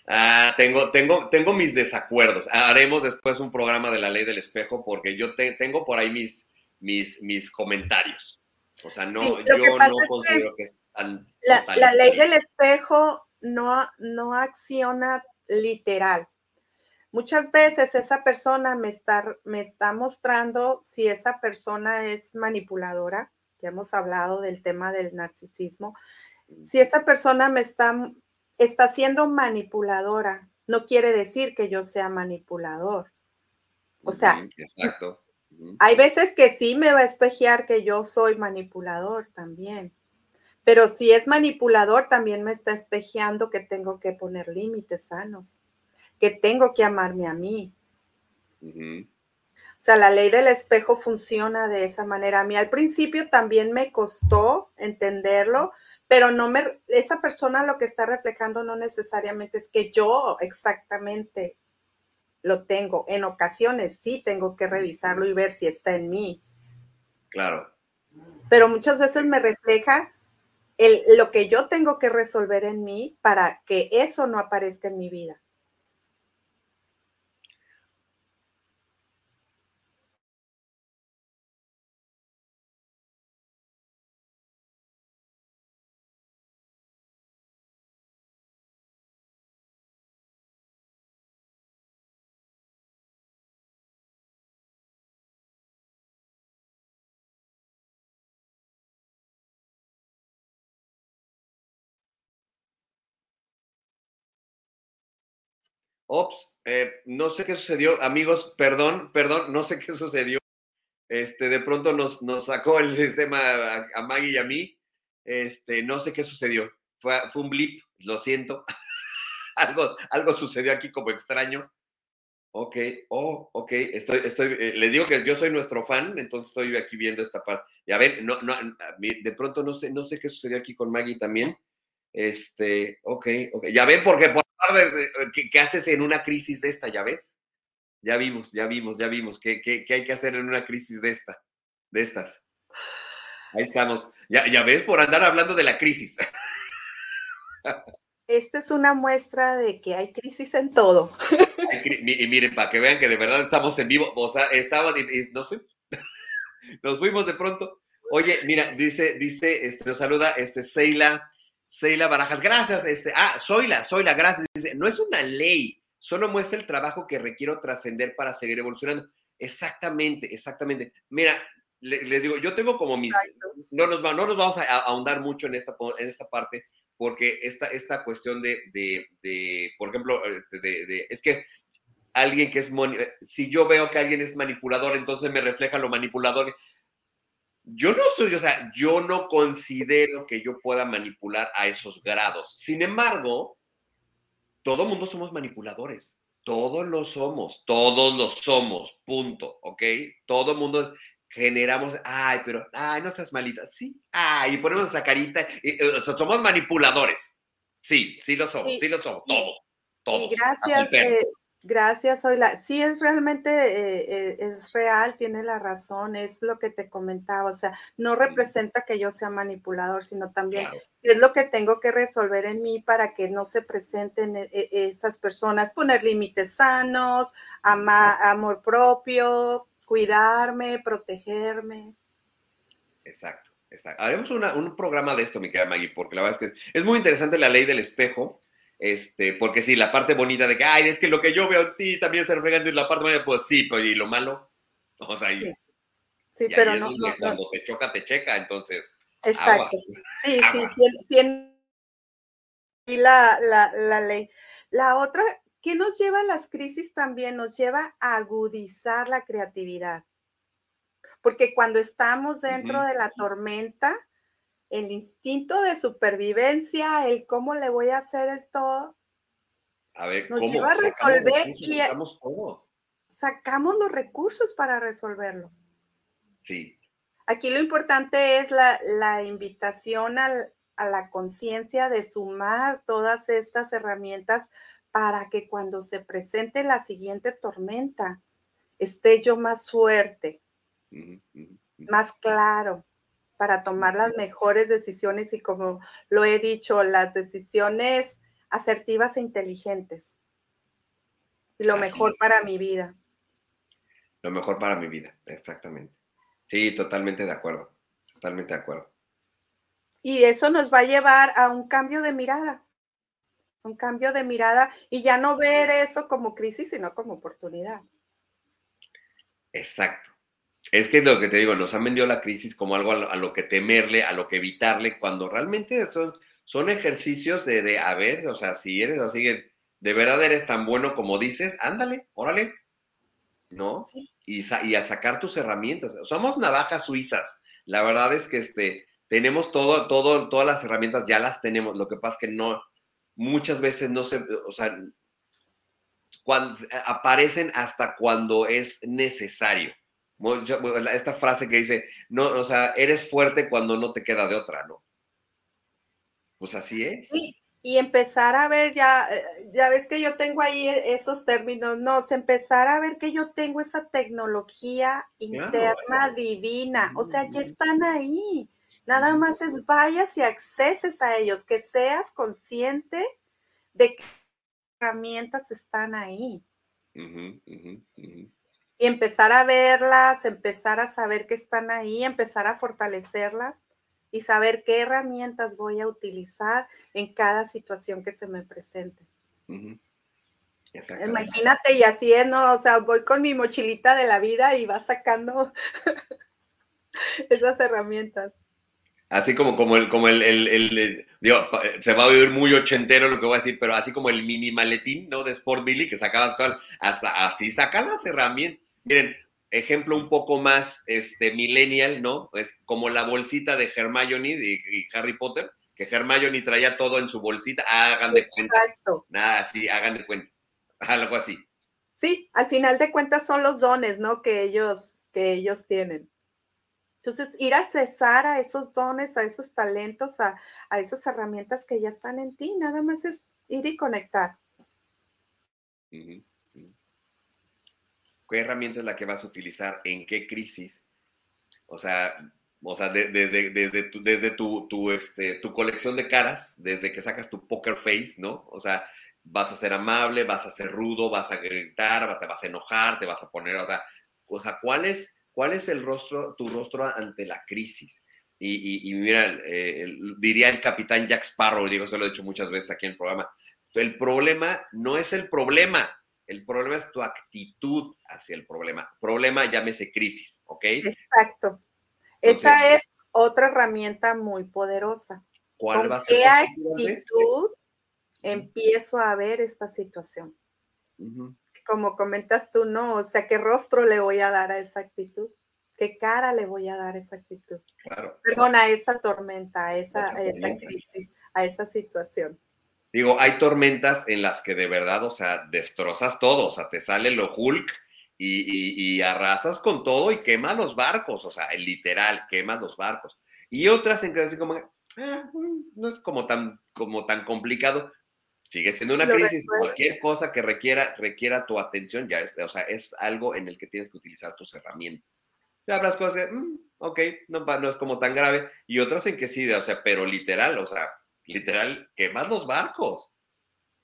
Ah, tengo, tengo, tengo mis desacuerdos. Haremos después un programa de la ley del espejo porque yo tengo por ahí mis, mis, mis comentarios. O sea, no, yo no considero que, es tan... La, la ley del espejo no, no acciona literal. Muchas veces esa persona me está, me está mostrando si esa persona es manipuladora, ya hemos hablado del tema del narcisismo, si esa persona me está, está siendo manipuladora, no quiere decir que yo sea manipulador. O sea, hay veces que sí me va a espejear que yo soy manipulador también. Pero si es manipulador, también me está espejeando que tengo que poner límites sanos, que tengo que amarme a mí. O sea, la ley del espejo funciona de esa manera. A mí al principio también me costó entenderlo, pero no me, esa persona lo que está reflejando no necesariamente es que yo exactamente lo tengo. En ocasiones sí tengo que revisarlo y ver si está en mí. Claro. Pero muchas veces me refleja lo que yo tengo que resolver en mí para que eso no aparezca en mi vida. Ops, eh, no sé qué sucedió, amigos, perdón, perdón, no sé qué sucedió. Este, de pronto nos, nos sacó el sistema a, Maggie y a mí. Este, no sé qué sucedió. Fue, fue un blip, lo siento. algo, algo sucedió aquí como extraño. Ok, oh, ok, estoy, estoy, eh, les digo que yo soy nuestro fan, entonces estoy aquí viendo esta parte. Ya ven, no, no, de pronto no sé, no sé qué sucedió aquí con Maggie también. Este, ok, ok, ya ven, porque por ¿qué, ¿qué, haces en una crisis de esta? ¿Ya ves? Ya vimos, ya vimos, ya vimos. ¿Qué, qué, qué hay que hacer en una crisis de esta? De estas. Ahí estamos. Ya, ya ves, por andar hablando de la crisis. Esta es una muestra de que hay crisis en todo. y miren, para que vean que de verdad estamos en vivo, o sea, estaba, nos fuimos, nos fuimos de pronto. Oye, mira, dice, dice, este, nos saluda, este, Seila, Seila Barajas, gracias, este, ah, Zoila, Zoila, gracias, dice, no es una ley, solo muestra el trabajo que requiero trascender para seguir evolucionando. Exactamente, exactamente. Mira, les digo, yo tengo como mis, no nos, no nos vamos a ahondar mucho en esta, en esta parte, porque esta, esta cuestión de, de, por ejemplo, este, de, es que alguien que es, si yo veo que alguien es manipulador, entonces me refleja lo manipulador. Yo no soy, o sea, yo no considero que yo pueda manipular a esos grados. Sin embargo, todo mundo somos manipuladores. Todos lo somos, todos lo somos, punto, ¿ok? Todo mundo generamos, ay, pero, ay, no seas malita, sí, ay, y ponemos la carita, y, o sea, somos manipuladores, sí, sí lo somos, sí, lo somos, todos, todos. Y gracias, eh, gracias, Oila, sí es realmente, eh, eh, es real, tiene la razón, es lo que te comentaba, o sea, no representa que yo sea manipulador, sino también es lo que tengo que resolver en mí para que no se presenten esas personas, poner límites sanos, amor propio, cuidarme, protegerme. Exacto, exacto. Haremos un programa de esto, mi querida Maggie, porque la verdad es que es, muy interesante la ley del espejo, este, porque sí, la parte bonita de que, ay, es que lo que yo veo en ti también se refleja en la parte bonita, pues sí, pues y lo malo, o sea, sí, sí pero no, Cuando te choca, te checa, entonces. Exacto. Sí, sí, tiene, la, la, la ley. La otra ¿Qué nos lleva a las crisis también? Nos lleva a agudizar la creatividad. Porque cuando estamos dentro de la tormenta, el instinto de supervivencia, el cómo le voy a hacer el todo, nos lleva a resolver y sacamos los recursos para resolverlo. Sí. Aquí lo importante es la, invitación a la conciencia de sumar todas estas herramientas para que cuando se presente la siguiente tormenta esté yo más fuerte, más claro, para tomar las mejores decisiones y como lo he dicho, las decisiones asertivas e inteligentes. Y lo mejor para mi vida. Lo mejor para mi vida, exactamente. Sí, totalmente de acuerdo, totalmente de acuerdo. Y eso nos va a llevar a un cambio de mirada un cambio de mirada y ya no ver eso como crisis, sino como oportunidad. Exacto. Es que es lo que te digo, nos han vendido la crisis como algo a lo, que temerle, a lo que evitarle, cuando realmente son, son ejercicios de, de, a ver, o sea, si eres así, de verdad eres tan bueno como dices, ándale, órale, ¿no? Y, y, a sacar tus herramientas. Somos navajas suizas. La verdad es que este, tenemos todo, todo, todas las herramientas, ya las tenemos. Lo que pasa es que no, muchas veces no se, o sea, cuando, aparecen hasta cuando es necesario. Esta frase que dice, no, o sea, eres fuerte cuando no te queda de otra, ¿no? Pues así es. Sí, y empezar a ver ya, eh, ya ves que yo tengo ahí esos términos, no, empezar a ver que yo tengo esa tecnología interna divina, o sea, ya están ahí. Nada más es vayas y acceses a ellos, que seas consciente de qué herramientas están ahí. Y empezar a verlas, empezar a saber que están ahí, empezar a fortalecerlas y saber qué herramientas voy a utilizar en cada situación que se me presente. Imagínate, y así es, ¿no? O sea, voy con mi mochilita de la vida y va sacando esas herramientas. Así como, como el, como el, el, digo, se va a oír muy ochentero lo que voy a decir, pero así como el mini maletín, ¿no? De Sport Billy, que sacabas todo, así sacan las herramientas. Miren, ejemplo un poco más, este, millennial, ¿no? Es como la bolsita de Hermione y, y Harry Potter, que Hermione traía todo en su bolsita, hagan de cuenta. Exacto. Nada, sí, hagan de cuenta. Algo así. Sí, al final de cuentas son los dones, ¿no? Que ellos, que ellos tienen. Entonces, ir a cesar a esos dones, a esos talentos, a, esas herramientas que ya están en ti, nada más es ir y conectar. ¿Qué herramienta es la que vas a utilizar? ¿En qué crisis? O sea, o sea desde, desde, tu, desde tu, tu, este, tu colección de caras, desde que sacas tu poker face, ¿no? O sea, vas a ser amable, vas a ser rudo, vas a gritar, te vas a enojar, te vas a poner, o sea, o sea ¿cuál es ¿Cuál es el rostro, tu rostro ante la crisis? Y, mira, eh, diría el capitán Jack Sparrow, digo, se lo he dicho muchas veces aquí en el programa, el problema no es el problema, el problema es tu actitud hacia el problema. Problema, llámese crisis, ¿ok? Exacto. Esa es otra herramienta muy poderosa. ¿Cuál va a ser? ¿Qué actitud empiezo a ver esta situación? como comentas tú, ¿no? O sea, ¿qué rostro le voy a dar a esa actitud? ¿Qué cara le voy a dar a esa actitud? Claro. Perdón, a esa tormenta, a esa, crisis, a esa situación. Digo, hay tormentas en las que de verdad, o sea, destrozas todo, o sea, te sale lo Hulk y, arrasas con todo y quemas los barcos, o sea, literal, quemas los barcos. Y otras en que así como, ah, mm, no es como tan, como tan complicado, sigue siendo una crisis. Cualquier cosa que requiera, requiera tu atención ya es, o sea, es algo en el que tienes que utilizar tus herramientas. O sea, habrás cosas que, mm, ok, no, no, es como tan grave. Y otras en que sí, o sea, pero literal, o sea, literal, quemas los barcos.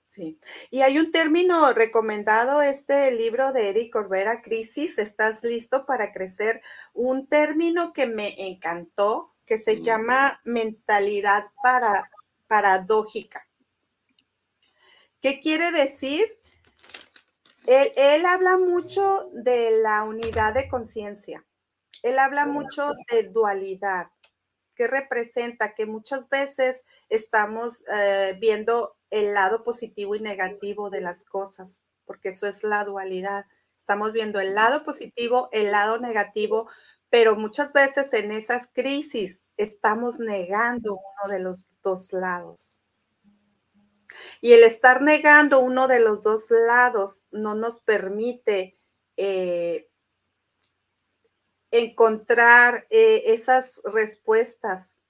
Sí, y hay un término recomendado, este libro de Eric Corbera, Crisis, ¿estás listo para crecer? Un término que me encantó, que se mm. llama mentalidad para, paradójica. ¿Qué quiere decir? Él, habla mucho de la unidad de conciencia. Él habla mucho de dualidad. ¿Qué representa? Que muchas veces estamos eh, viendo el lado positivo y negativo de las cosas, porque eso es la dualidad. Estamos viendo el lado positivo, el lado negativo, pero muchas veces en esas crisis estamos negando uno de los dos lados. Y el estar negando uno de los dos lados no nos permite eh, encontrar eh, esas respuestas.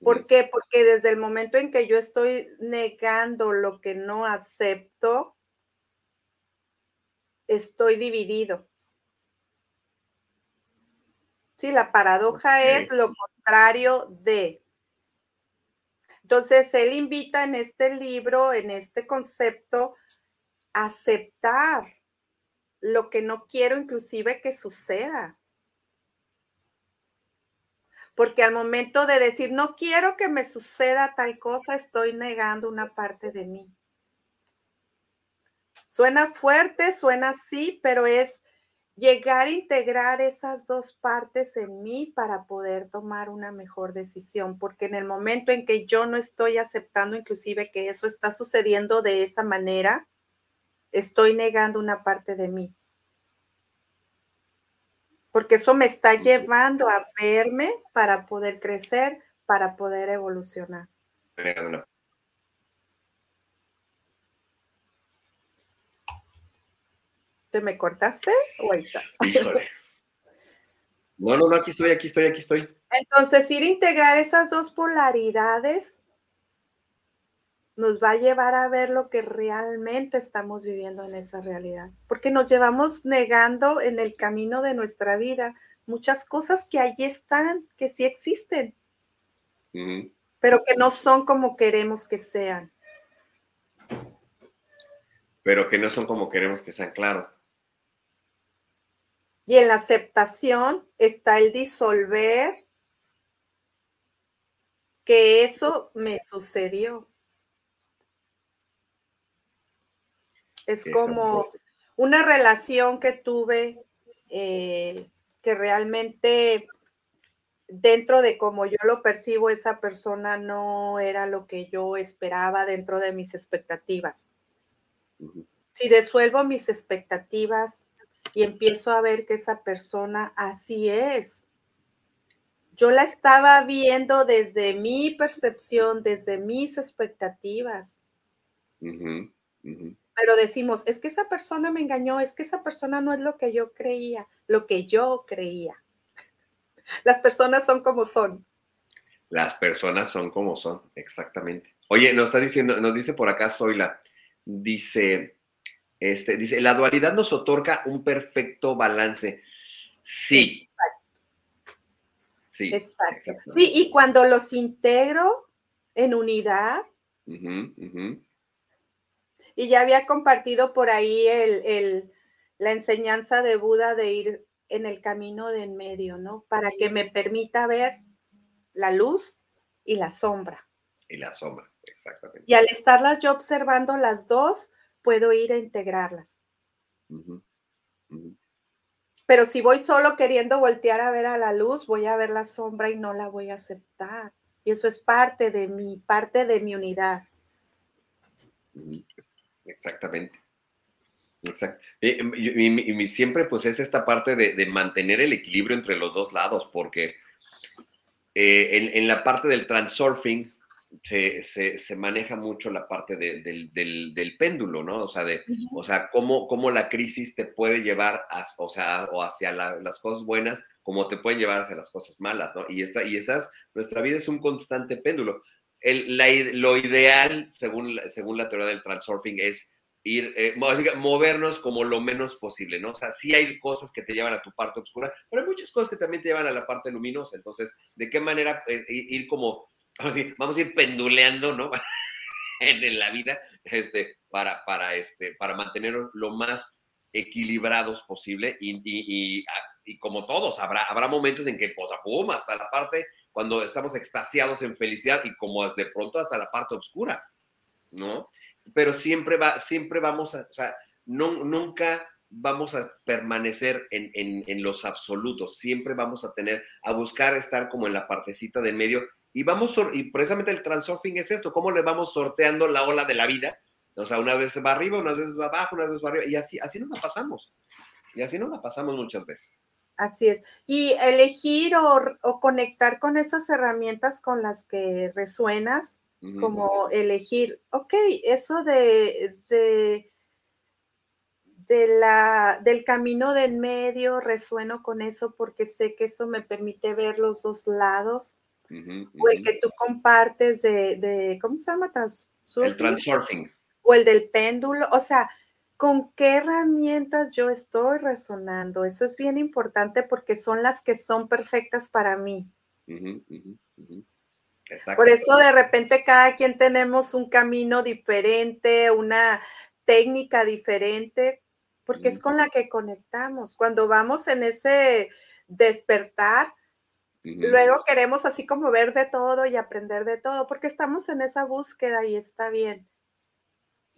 ¿Por qué? Porque desde el momento en que yo estoy negando lo que no acepto, estoy dividido. Sí, la paradoja es lo contrario de. Entonces, él invita en este libro, en este concepto, a aceptar lo que no quiero inclusive que suceda. Porque al momento de decir, no quiero que me suceda tal cosa, estoy negando una parte de mí. Suena fuerte, suena así, pero es llegar a integrar esas dos partes en mí para poder tomar una mejor decisión, porque en el momento en que yo no estoy aceptando inclusive que eso está sucediendo de esa manera, estoy negando una parte de mí. Porque eso me está llevando a verme para poder crecer, para poder evolucionar. me cortaste o ahí está? No, no, no, aquí estoy, aquí estoy, aquí estoy. Entonces, ir a integrar esas dos polaridades nos va a llevar a ver lo que realmente estamos viviendo en esa realidad, porque nos llevamos negando en el camino de nuestra vida muchas cosas que allí están, que sí existen, pero que no son como queremos que sean. Pero que no son como queremos que sean, claro. Y en la aceptación está el disolver que eso me sucedió. Es como una relación que tuve eh, que realmente dentro de como yo lo percibo, esa persona no era lo que yo esperaba dentro de mis expectativas. Si desuelvo mis expectativas y empiezo a ver que esa persona así es, yo la estaba viendo desde mi percepción, desde mis expectativas. Pero decimos, es que esa persona me engañó, es que esa persona no es lo que yo creía, lo que yo creía. Las personas son como son. Las personas son como son, exactamente. Oye, nos está diciendo, nos dice por acá Zoila, dice, este, dice, la dualidad nos otorga un perfecto balance. Sí, Sí, Exacto. Sí, y cuando los integro en unidad, y ya había compartido por ahí el, la enseñanza de Buda de ir en el camino de en medio, ¿no? Para que me permita ver la luz y la sombra. Y la sombra, exactamente. Y al estarlas yo observando las dos, puedo ir a integrarlas. Pero si voy solo queriendo voltear a ver a la luz, voy a ver la sombra y no la voy a aceptar. Y eso es parte de mí, parte de mi unidad. Exactamente. Exacto. Y, siempre pues es esta parte de, mantener el equilibrio entre los dos lados, porque eh, en, en, la parte del transurfing, se, se, maneja mucho la parte del, péndulo, ¿no? O sea, de, o sea cómo, cómo, la crisis te puede llevar o sea, o hacia las cosas buenas, como te pueden llevar hacia las cosas malas, ¿no? Y, esta, y esas, nuestra vida es un constante péndulo. Lo ideal, según, según la teoría del transurfing, es ir, eh, movernos como lo menos posible, ¿no? O sea, sí hay cosas que te llevan a tu parte oscura, pero hay muchas cosas que también te llevan a la parte luminosa. Entonces, ¿de qué manera eh, ir como vamos a ir penduleando, ¿no? en, la vida, este, para, para, este, para mantenernos lo más equilibrados posible y, como todos, habrá, habrá momentos en que, pues, pum, hasta la parte cuando estamos extasiados en felicidad y como de pronto hasta la parte oscura, ¿no? Pero siempre va, siempre vamos a, o sea, no, nunca vamos a permanecer en, en, en, los absolutos, siempre vamos a tener, a buscar estar como en la partecita de medio y vamos, y precisamente el transurfing es esto, cómo le vamos sorteando la ola de la vida. O sea, una vez va arriba, una vez va abajo, una vez va arriba, y así, así nos la pasamos. Y así nos la pasamos muchas veces. Así es. Y elegir o, conectar con esas herramientas con las que resuenas, como elegir, ok, eso de, de, de, la, del camino del medio, resueno con eso porque sé que eso me permite ver los dos lados o el que tú compartes de, ¿cómo se llama? El transurfing. O el del péndulo, o sea, ¿con qué herramientas yo estoy resonando? Eso es bien importante porque son las que son perfectas para mí. Por eso de repente cada quien tenemos un camino diferente, una técnica diferente, porque es con la que conectamos. Cuando vamos en ese despertar, Luego queremos así como ver de todo y aprender de todo, porque estamos en esa búsqueda y está bien.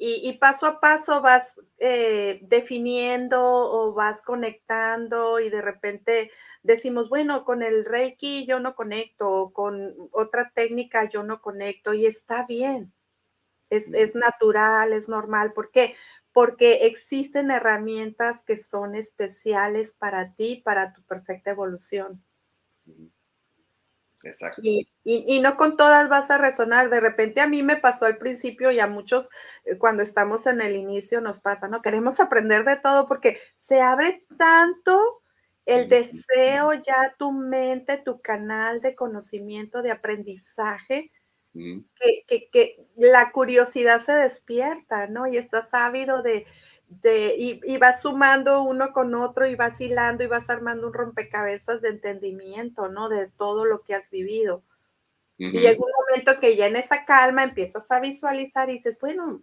Y, paso a paso vas eh, definiendo o vas conectando y de repente decimos, bueno, con el Reiki yo no conecto, o con otra técnica yo no conecto y está bien. Es, es natural, es normal. ¿Por qué? Porque existen herramientas que son especiales para ti, para tu perfecta evolución. Exacto. Y, no con todas vas a resonar. De repente a mí me pasó al principio y a muchos eh, cuando estamos en el inicio nos pasa, ¿no? Queremos aprender de todo porque se abre tanto el deseo ya tu mente, tu canal de conocimiento, de aprendizaje, que, que, la curiosidad se despierta, ¿no? Y estás ávido de, de, y, vas sumando uno con otro y vas hilando y vas armando un rompecabezas de entendimiento, ¿no? De todo lo que has vivido. Y llega un momento que ya en esa calma empiezas a visualizar y dices, bueno,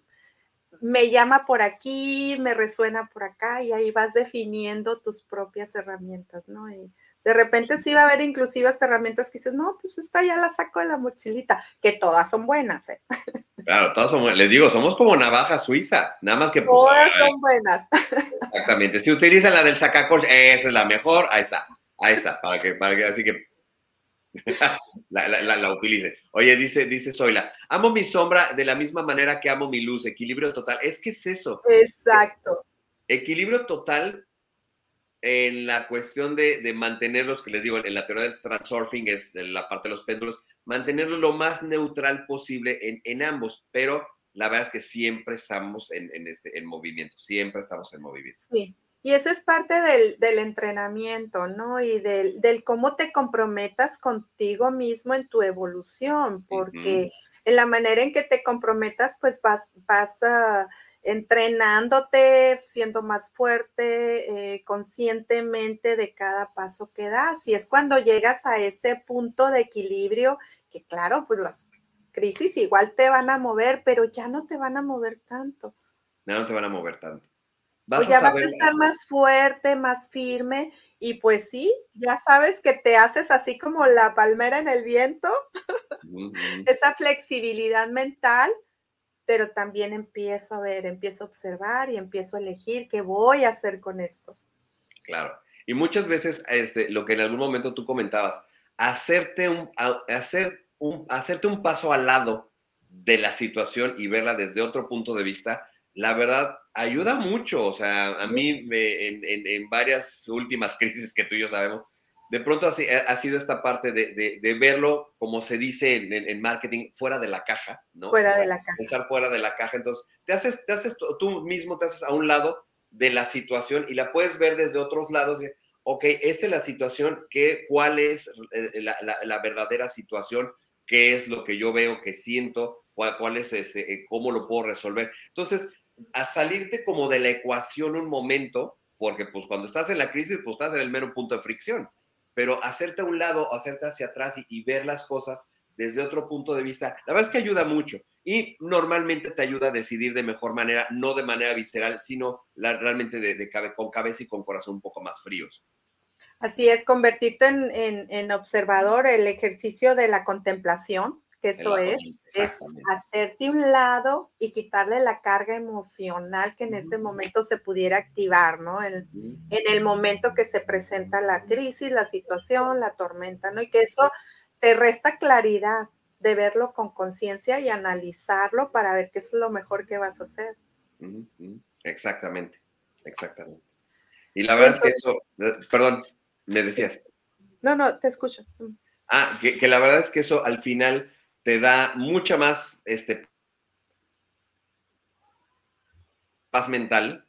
me llama por aquí, me resuena por acá y ahí vas definiendo tus propias herramientas, ¿no? Y de repente sí va a haber inclusive hasta herramientas que dices, no, pues esta ya la saco de la mochilita, que todas son buenas, ¿eh? Claro, todas son buenas. Les digo, somos como navaja suiza, nada más que... Pues, todas son buenas. Exactamente. Si utilizan la del sacacol, esa es la mejor, ahí está, ahí está, para que, para que, así que la, la, la, utilice. Oye, dice, dice Zoila, amo mi sombra de la misma manera que amo mi luz, equilibrio total. Es que es eso. Exacto. Equilibrio total en la cuestión de, de mantenerlos, que les digo, en la teoría del transurfing es la parte de los péndulos, mantenerlo lo más neutral posible en, en ambos, pero la verdad es que siempre estamos en, en, este, en movimiento, siempre estamos en movimiento. Sí, y eso es parte del, del entrenamiento, ¿no? Y del, del, cómo te comprometas contigo mismo en tu evolución, porque en la manera en que te comprometas, pues vas, vas uh, entrenándote, siendo más fuerte, eh, conscientemente de cada paso que das. Y es cuando llegas a ese punto de equilibrio, que claro, pues las crisis igual te van a mover, pero ya no te van a mover tanto. No, no te van a mover tanto. Vas pues ya vas a estar más fuerte, más firme y pues sí, ya sabes que te haces así como la palmera en el viento, esa flexibilidad mental, pero también empiezo a ver, empiezo a observar y empiezo a elegir qué voy a hacer con esto. Claro. Y muchas veces, este, lo que en algún momento tú comentabas, hacerte un, hacer hacerte un paso al lado de la situación y verla desde otro punto de vista, la verdad ayuda mucho. O sea, a mí en, varias últimas crisis que tú y yo sabemos, de pronto ha, sido esta parte de, verlo, como se dice en, marketing, fuera de la caja, ¿no? Fuera de la caja. Pensar fuera de la caja. Entonces, te haces, te haces tú mismo, te haces a un lado de la situación y la puedes ver desde otros lados. ok, esta es la situación, ¿qué, ¿cuál es eh, la, la verdadera situación? qué es lo que yo veo, que siento, cuál, es ese, eh, cómo lo puedo resolver. Entonces, a salirte como de la ecuación un momento, porque pues cuando estás en la crisis, pues estás en el mero punto de fricción, pero hacerte a un lado, hacerte hacia atrás y, ver las cosas desde otro punto de vista, la verdad es que ayuda mucho y normalmente te ayuda a decidir de mejor manera, no de manera visceral, sino realmente con cabeza y con corazón un poco más fríos. Así es, convertirte en, observador, el ejercicio de la contemplación, que eso es, es hacerte un lado y quitarle la carga emocional que en ese momento se pudiera activar, ¿no? En, en el momento que se presenta la crisis, la situación, la tormenta, ¿no? Y que eso te resta claridad de verlo con conciencia y analizarlo para ver qué es lo mejor que vas a hacer. Exactamente, exactamente. Y la verdad es que eso, eh, perdón, me decías. No, no, te escucho. Ah, que, la verdad es que eso al final te da mucha más este, paz mental,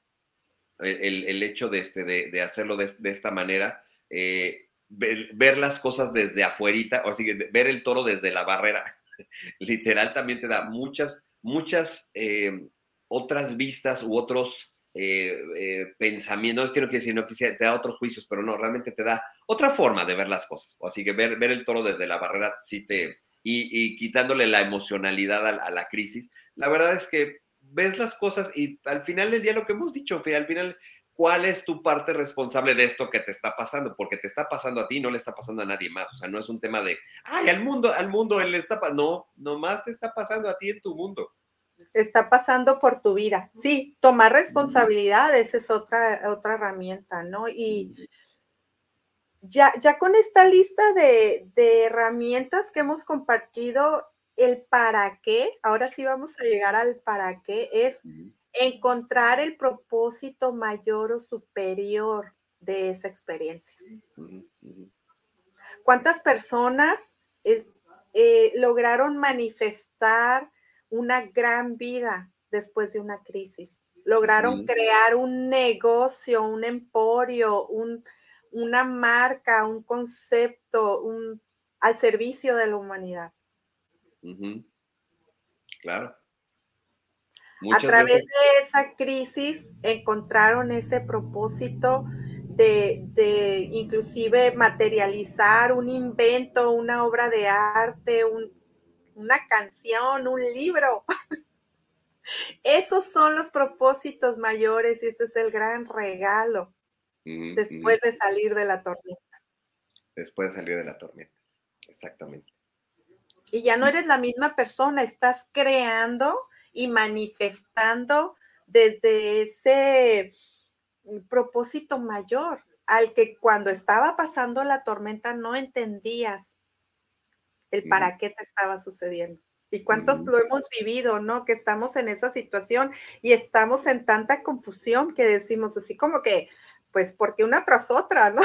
el, hecho de, este, de, hacerlo de, esta manera, eh, ver, las cosas desde afuerita, o sea, ver el toro desde la barrera, literal también te da muchas, muchas eh, otras vistas u otros eh, eh, pensamiento, no es que no decir, no quisiera, te da otros juicios, pero no, realmente te da otra forma de ver las cosas. Así que ver, ver el toro desde la barrera, sí te, y, quitándole la emocionalidad a, la crisis, la verdad es que ves las cosas y al final del día lo que hemos dicho, al final, ¿cuál es tu parte responsable de esto que te está pasando? Porque te está pasando a ti, no le está pasando a nadie más. O sea, no es un tema de, ay, al mundo, al mundo él le está pasando. No, nomás te está pasando a ti en tu mundo está pasando por tu vida. Sí, tomar responsabilidad, esa es otra, otra herramienta, ¿no? Y ya, ya con esta lista de, herramientas que hemos compartido, el para qué, ahora sí vamos a llegar al para qué, es encontrar el propósito mayor o superior de esa experiencia. ¿Cuántas personas eh, lograron manifestar una gran vida después de una crisis. Lograron crear un negocio, un emporio, una marca, un concepto, un, al servicio de la humanidad. Claro. a través de esa crisis encontraron ese propósito de, de, inclusive materializar un invento, una obra de arte, un, una canción, un libro. Esos son los propósitos mayores y ese es el gran regalo después de salir de la tormenta. Después de salir de la tormenta, exactamente. Y ya no eres la misma persona, estás creando y manifestando desde ese propósito mayor al que cuando estaba pasando la tormenta no entendías el para qué te estaba sucediendo. Y cuántos lo hemos vivido, ¿no? Que estamos en esa situación y estamos en tanta confusión que decimos así como que, pues, porque una tras otra, ¿no?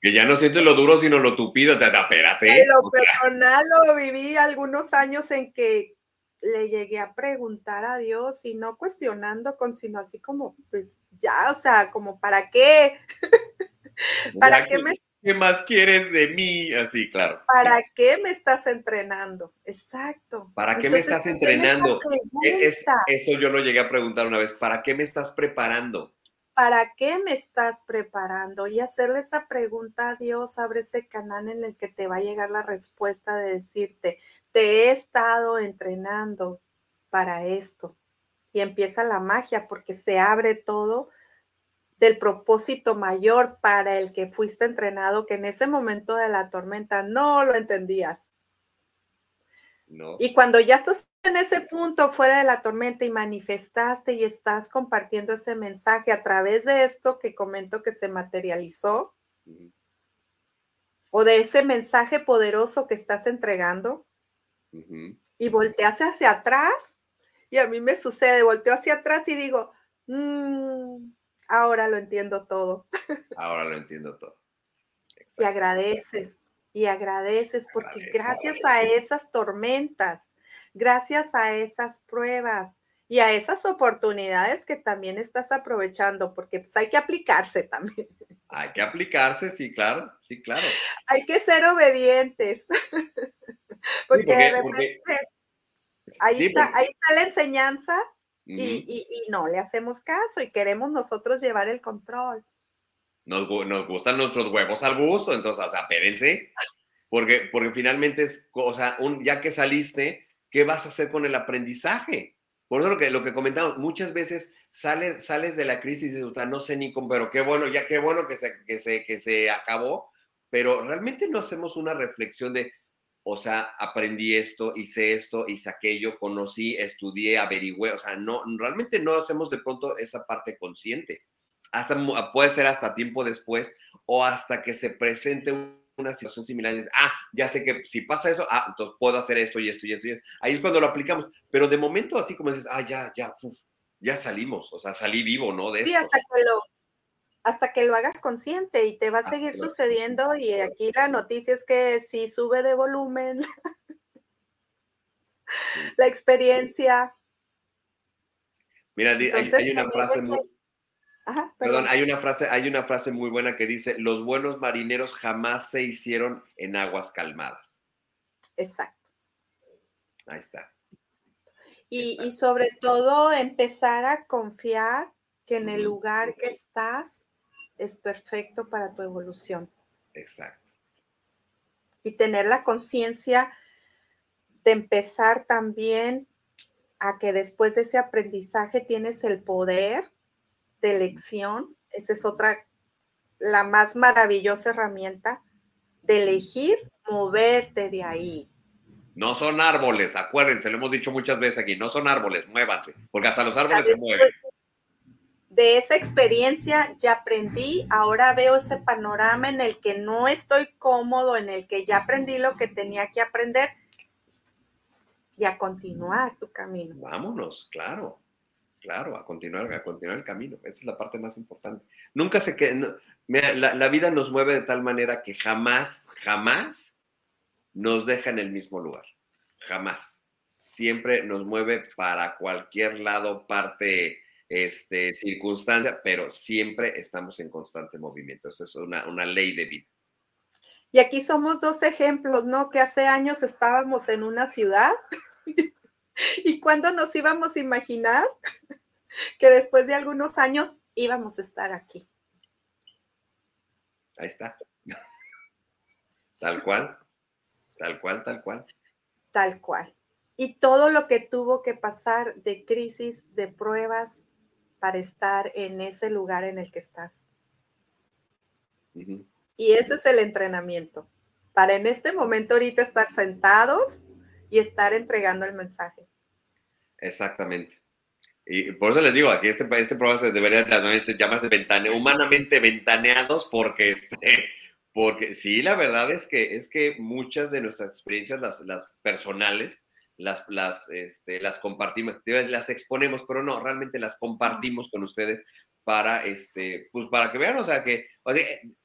Que ya no sientes lo duro, sino lo tupido. Te, espérate. lo personal lo viví algunos años en que le llegué a preguntar a Dios y no cuestionando, con, sino así como, pues ya, o sea, como, ¿para qué? ¿Para qué me ¿Qué más quieres de mí? Así, claro. ¿Para qué me estás entrenando? Exacto. ¿Para qué me estás entrenando? E, eso yo lo llegué a preguntar una vez. ¿Para qué me estás preparando? ¿Para qué me estás preparando? Y hacerle esa pregunta a Dios abre ese canal en el que te va a llegar la respuesta de decirte, te he estado entrenando para esto. Y empieza la magia porque se abre todo del propósito mayor para el que fuiste entrenado, que en ese momento de la tormenta no lo entendías. Y cuando ya estás en ese punto fuera de la tormenta y manifestaste y estás compartiendo ese mensaje a través de esto que comento que se materializó, o de ese mensaje poderoso que estás entregando, y volteas hacia atrás, y a mí me sucede, volteo hacia atrás y digo, mmm, Ahora lo entiendo todo. Ahora lo entiendo todo. Y agradeces, y agradeces, porque gracias a esas tormentas, gracias a esas pruebas y a esas oportunidades que también estás aprovechando, porque pues hay que aplicarse también. Hay que aplicarse, sí, claro, sí, claro. Hay que ser obedientes. porque, de repente, ahí, está, ahí está la enseñanza y, no le hacemos caso y queremos nosotros llevar el control. Nos, gustan nuestros huevos al gusto, entonces, o sea, espérense, porque, porque finalmente es, o sea, un, ya que saliste, ¿qué vas a hacer con el aprendizaje? Por lo que, lo que comentamos, muchas veces sales, sales de la crisis y dices, o sea, no sé ni cómo, pero qué bueno, ya qué bueno que se, que se, que se acabó, pero realmente no hacemos una reflexión de, o sea, aprendí esto, hice esto, hice aquello, conocí, estudié, averigüé, o sea, no, realmente no hacemos de pronto esa parte consciente. Hasta puede ser hasta tiempo después o hasta que se presente una situación similar y dices, ah, ya sé que si pasa eso, ah, entonces puedo hacer esto y esto y esto y esto. Ahí es cuando lo aplicamos, pero de momento así como dices, ah, ya, ya, ya salimos, o sea, salí vivo, ¿no? De sí, hasta que lo hasta que lo hagas consciente y te va a seguir sucediendo y aquí la noticia es que si sube de volumen la experiencia. Mira, hay, una frase muy... perdón. hay una frase, hay una frase muy buena que dice, los buenos marineros jamás se hicieron en aguas calmadas. Exacto. Ahí está. Y, y sobre todo empezar a confiar que en el lugar que estás es perfecto para tu evolución. Exacto. Y tener la conciencia de empezar también a que después de ese aprendizaje tienes el poder de elección. Esa es otra, la más maravillosa herramienta de elegir moverte de ahí. No son árboles, acuérdense, lo hemos dicho muchas veces aquí, no son árboles, muévanse, porque hasta los árboles se mueven de esa experiencia ya aprendí, ahora veo este panorama en el que no estoy cómodo, en el que ya aprendí lo que tenía que aprender y a continuar tu camino. Vámonos, claro, claro, a continuar, a continuar el camino. Esa es la parte más importante. Nunca se queda, la, vida nos mueve de tal manera que jamás, jamás nos deja en el mismo lugar. Jamás. Siempre nos mueve para cualquier lado, parte este, circunstancia, pero siempre estamos en constante movimiento. Eso es una, una ley de vida. Y aquí somos dos ejemplos, ¿no? Que hace años estábamos en una ciudad y cuando nos íbamos a imaginar que después de algunos años íbamos a estar aquí. Ahí está. Tal cual, tal cual, tal cual. Tal cual. Y todo lo que tuvo que pasar de crisis, de pruebas, para estar en ese lugar en el que estás. Y ese es el entrenamiento, para en este momento ahorita estar sentados y estar entregando el mensaje. Exactamente. Y por eso les digo, aquí este, este programa se debería llamarse ventane, humanamente ventaneados porque, este, Porque sí, la verdad es que, es que muchas de nuestras experiencias, las, las personales, las, las, este, las compartimos, las exponemos, pero no, realmente las compartimos con ustedes para, este, pues para que vean, o sea, que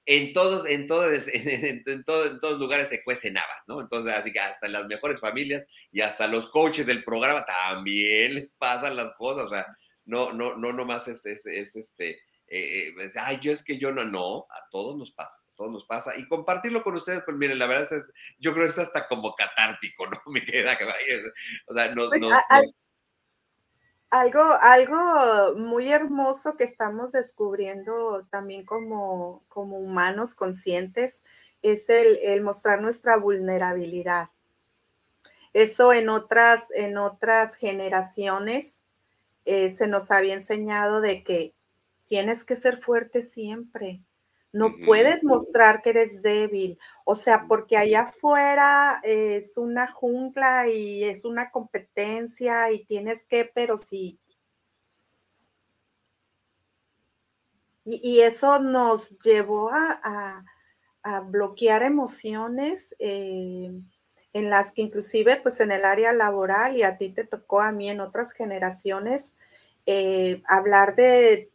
en todos, en todos, en, en, todos lugares se cuecen habas, ¿no? Entonces, así que hasta en las mejores familias y hasta los coaches del programa también les pasan las cosas, o sea, no, no, no nomás es, es, es este, eh, eh, ay, yo es que yo no, no, a todos nos pasa, a todos nos pasa. Y compartirlo con ustedes, pues miren, la verdad es, yo creo que es hasta como catártico, ¿no? Me queda que vaya, o sea, no, pues, Algo, algo muy hermoso que estamos descubriendo también como, como humanos conscientes es el, el mostrar nuestra vulnerabilidad. Eso en otras, en otras generaciones eh, se nos había enseñado de que tienes que ser fuerte siempre. No puedes mostrar que eres débil. O sea, porque allá afuera es una jungla y es una competencia y tienes que, pero sí. Y, eso nos llevó a, bloquear emociones eh, en las que inclusive pues en el área laboral y a ti te tocó a mí en otras generaciones, eh, hablar de,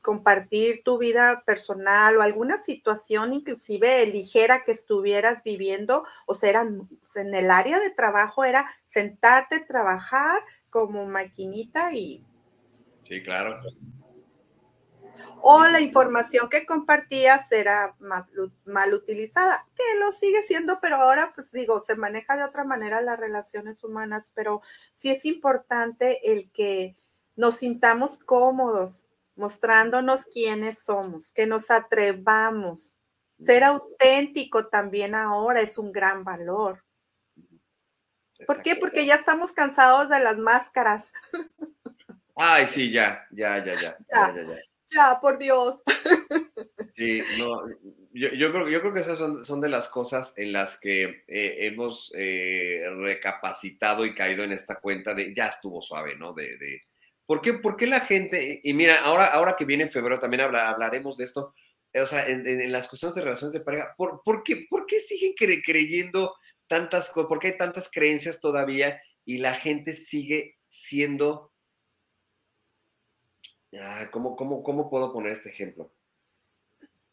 compartir tu vida personal o alguna situación inclusive ligera que estuvieras viviendo, o sea, en el área de trabajo era sentarte, trabajar como maquinita y... Sí, claro. O la información que compartías era más, mal utilizada, que lo sigue siendo, pero ahora, pues digo, se maneja de otra manera las relaciones humanas, pero sí es importante el que nos sintamos cómodos mostrándonos quiénes somos, que nos atrevamos. Ser auténtico también ahora es un gran valor. ¿Por qué? Porque ya estamos cansados de las máscaras. Ay, sí, ya, ya, ya, ya. Ya, ya, ya. por Dios. Sí, no, yo, creo, yo creo que esas son, de las cosas en las que eh, hemos eh, recapacitado y caído en esta cuenta de ya estuvo suave, ¿no? de, ¿Por qué, por qué la gente, y mira, ahora, ahora que viene en febrero también hablaremos de esto, eh, o sea, en, las cuestiones de relaciones de pareja, ¿por, por, qué, por qué, siguen creyendo tantas cosas, por qué hay tantas creencias todavía y la gente sigue siendo, ah, ¿cómo, cómo, cómo puedo poner este ejemplo?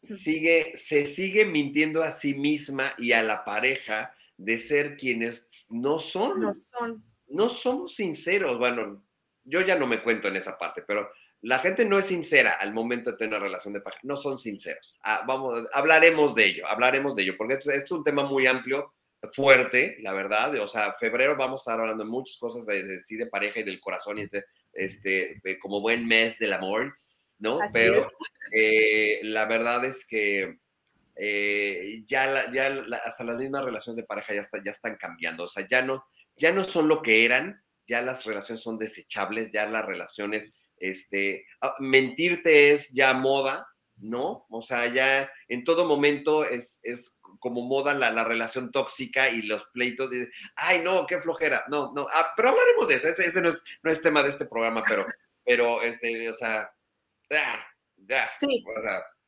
Sigue, se sigue mintiendo a sí misma y a la pareja de ser quienes no son. No son. No somos sinceros. Bueno, yo ya no me cuento en esa parte, pero la gente no es sincera al momento de tener una relación de pareja, no son sinceros. Ah, vamos, hablaremos de ello, hablaremos de ello, porque es, es, un tema muy amplio, fuerte, la verdad. O sea, febrero vamos a estar hablando de muchas cosas de, de sí, de pareja y del corazón, y este, este como buen mes del amor, ¿no? Pero eh, la verdad es que eh, ya, ya hasta las mismas relaciones de pareja ya, está, ya están cambiando, o sea, ya no, ya no son lo que eran, ya las relaciones son desechables, ya las relaciones, este, ah, mentirte es ya moda, ¿no? O sea, ya en todo momento es, es como moda la, la, relación tóxica y los pleitos. De, Ay, no, qué flojera. No, no, ah, pero hablaremos de eso. Ese, no, es, no, es, tema de este programa, pero, pero este, o sea, ya, ya. Sí.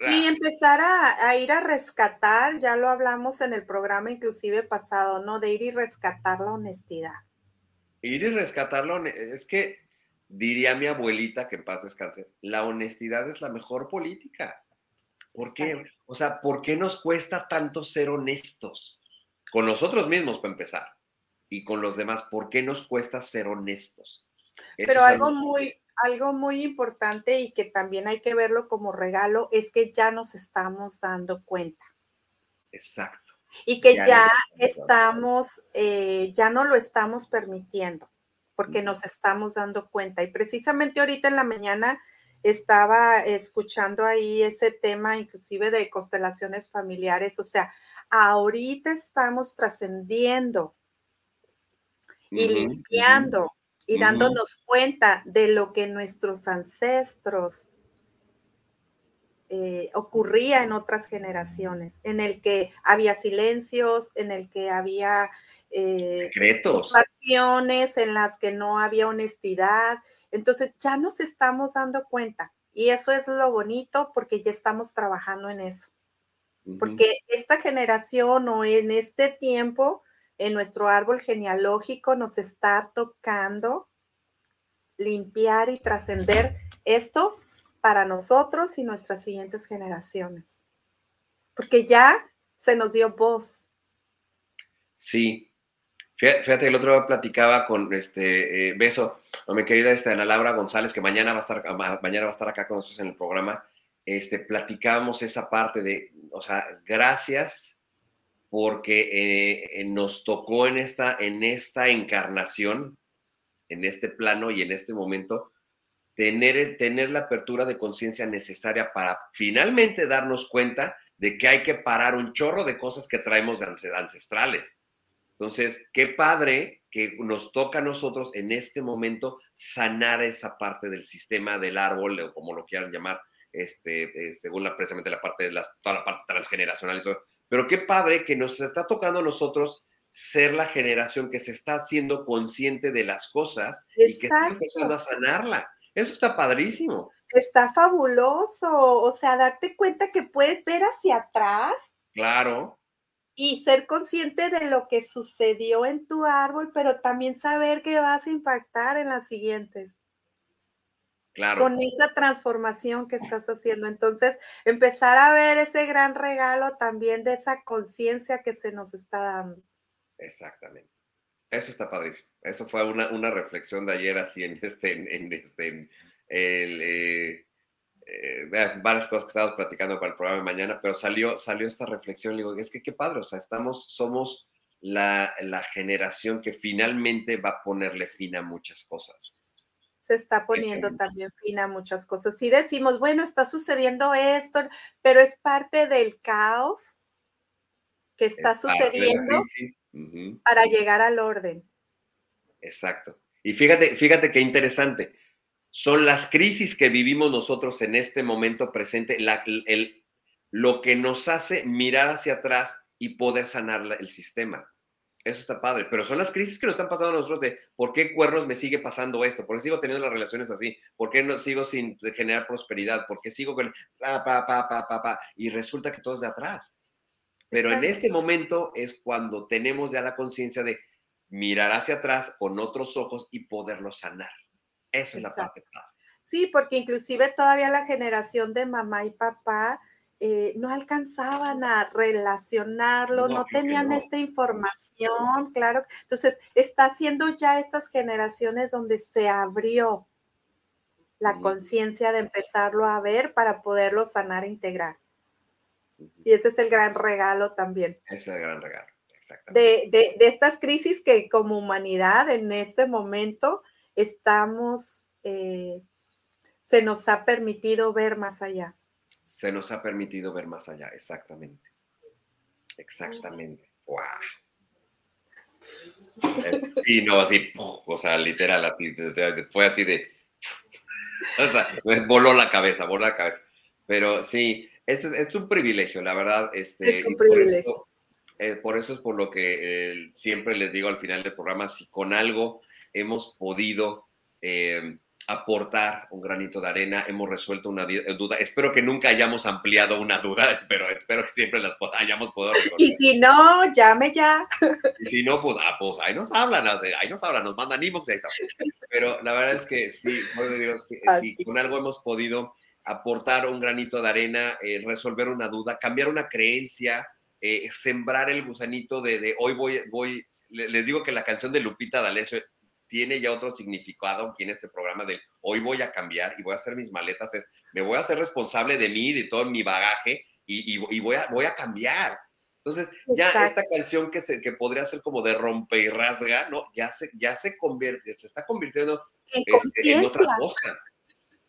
Y empezar a, a, ir a rescatar, ya lo hablamos en el programa inclusive pasado, ¿no? De ir y rescatar la honestidad ir y rescatarlo, es que diría mi abuelita, que en paz descanse, la honestidad es la mejor política. ¿Por qué? O sea, ¿por qué nos cuesta tanto ser honestos? Con nosotros mismos, para empezar. Y con los demás, ¿por qué nos cuesta ser honestos? Pero algo muy, algo muy importante y que también hay que verlo como regalo es que ya nos estamos dando cuenta. Exacto y que ya, estamos, eh, ya no lo estamos permitiendo, porque nos estamos dando cuenta. Y precisamente ahorita en la mañana estaba escuchando ahí ese tema, inclusive de constelaciones familiares, o sea, ahorita estamos trascendiendo y limpiando y dándonos cuenta de lo que nuestros ancestros eh, ocurría en otras generaciones, en el que había silencios, en el que había eh, secretos, en las que no había honestidad. Entonces ya nos estamos dando cuenta y eso es lo bonito porque ya estamos trabajando en eso. porque esta generación o en este tiempo, en nuestro árbol genealógico, nos está tocando limpiar y trascender esto para nosotros y nuestras siguientes generaciones. Porque ya se nos dio voz. Sí. Fíjate, el otro día platicaba con este eh, beso, a mi querida esta, Ana Laura González, que mañana va a estar, mañana va a estar acá con nosotros en el programa. Este, platicábamos esa parte de, o sea, gracias porque eh, nos tocó en esta, en esta encarnación, en este plano y en este momento, tener, tener la apertura de conciencia necesaria para finalmente darnos cuenta de que hay que parar un chorro de cosas que traemos de ancestrales. Entonces, qué padre que nos toca a nosotros en este momento sanar esa parte del sistema del árbol, o como lo quieran llamar, este, eh, según la, precisamente la parte de la, toda la parte transgeneracional y todo. Pero qué padre que nos está tocando a nosotros ser la generación que se está haciendo consciente de las cosas y que está empezando a sanarla. Eso está padrísimo. Está fabuloso. O sea, darte cuenta que puedes ver hacia atrás. Claro. Y ser consciente de lo que sucedió en tu árbol, pero también saber que vas a impactar en las siguientes. Claro. Con esa transformación que estás haciendo. Entonces, empezar a ver ese gran regalo también de esa conciencia que se nos está dando. Exactamente. Eso está padrísimo. Eso fue una, una reflexión de ayer así en este, en, este, el, eh, eh, varias cosas que estábamos platicando para el programa de mañana, pero salió, salió esta reflexión, digo, es que qué padre, o sea, estamos, somos la, la generación que finalmente va a ponerle fin a muchas cosas. Se está poniendo también fin a muchas cosas. Si decimos, bueno, está sucediendo esto, pero es parte del caos que está sucediendo para llegar al orden. Exacto. Y fíjate, fíjate qué interesante. Son las crisis que vivimos nosotros en este momento presente, el, lo que nos hace mirar hacia atrás y poder sanar el sistema. Eso está padre, pero son las crisis que nos están pasando a nosotros de por qué cuernos me sigue pasando esto, por qué sigo teniendo las relaciones así, por qué no sigo sin generar prosperidad, por qué sigo con pa, pa, pa, pa, pa, pa, y resulta que todo es de atrás. Pero en este momento es cuando tenemos ya la conciencia de mirar hacia atrás con otros ojos y poderlo sanar. Esa es la parte Sí, porque inclusive todavía la generación de mamá y papá eh, no alcanzaban a relacionarlo, no, tenían esta información, claro. Entonces, está haciendo ya estas generaciones donde se abrió la conciencia de empezarlo a ver para poderlo sanar e integrar. Y ese es el gran regalo también. Ese es el gran regalo, exactamente. De, estas crisis que como humanidad en este momento estamos, eh, se nos ha permitido ver más allá. Se nos ha permitido ver más allá, exactamente. Exactamente. ¡Wow! Sí, no, así, o sea, literal, así, fue así de, o sea, voló la cabeza, voló la cabeza. Pero sí, es, es un privilegio, la verdad. Este, es un privilegio. Eh, por eso, es por lo que eh, siempre les digo al final del programa, si con algo hemos podido eh, aportar un granito de arena, hemos resuelto una duda. Espero que nunca hayamos ampliado una duda, pero espero que siempre las hayamos podido resolver. Y si no, llame ya. Y si no, pues, ah, pues ahí nos hablan, ahí nos hablan, nos mandan inbox, ahí está. Pero la verdad es que sí, digo, si con algo hemos podido aportar un granito de arena, resolver una duda, cambiar una creencia, eh, sembrar el gusanito de, hoy voy, voy, les digo que la canción de Lupita D'Alessio tiene ya otro significado aquí en este programa de hoy voy a cambiar y voy a hacer mis maletas, es me voy a hacer responsable de mí, de todo mi bagaje y, voy, a, voy a cambiar. Entonces, ya esta canción que, se, que podría ser como de rompe y rasga, ¿no? Ya se, ya se convierte, se está convirtiendo en, este, otra cosa.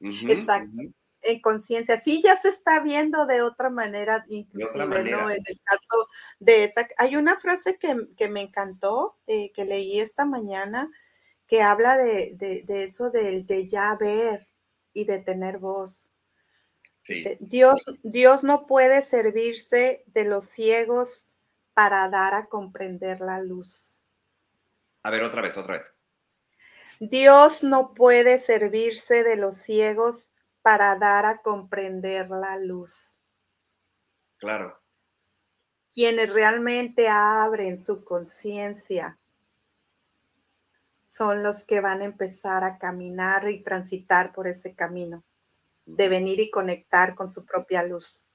Exacto en conciencia. Sí, ya se está viendo de otra manera, inclusive, ¿no? En el caso de esa. Hay una frase que, me encantó, eh, que leí esta mañana, que habla de, eso del de ya ver y de tener voz. Dios, Dios no puede servirse de los ciegos para dar a comprender la luz. A ver, otra vez, otra vez. Dios no puede servirse de los ciegos para dar a comprender la luz. Claro. quienes realmente abren su conciencia son los que van a empezar a caminar y transitar por ese camino, de venir y conectar con su propia luz.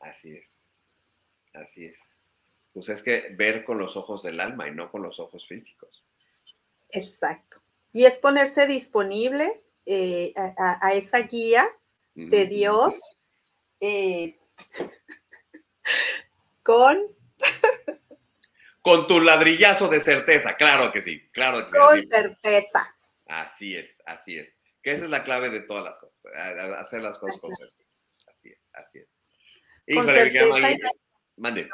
Así es, así es. Pues es que ver con los ojos del alma y no con los ojos físicos. Exacto. Y es ponerse disponible eh, a, esa guía de Dios eh, con con tu ladrillazo de certeza, claro que sí, claro que sí. Con certeza. Así es, así es. Que esa es la clave de todas las cosas, hacer las cosas con certeza. Así es, así es. con certeza y Mande.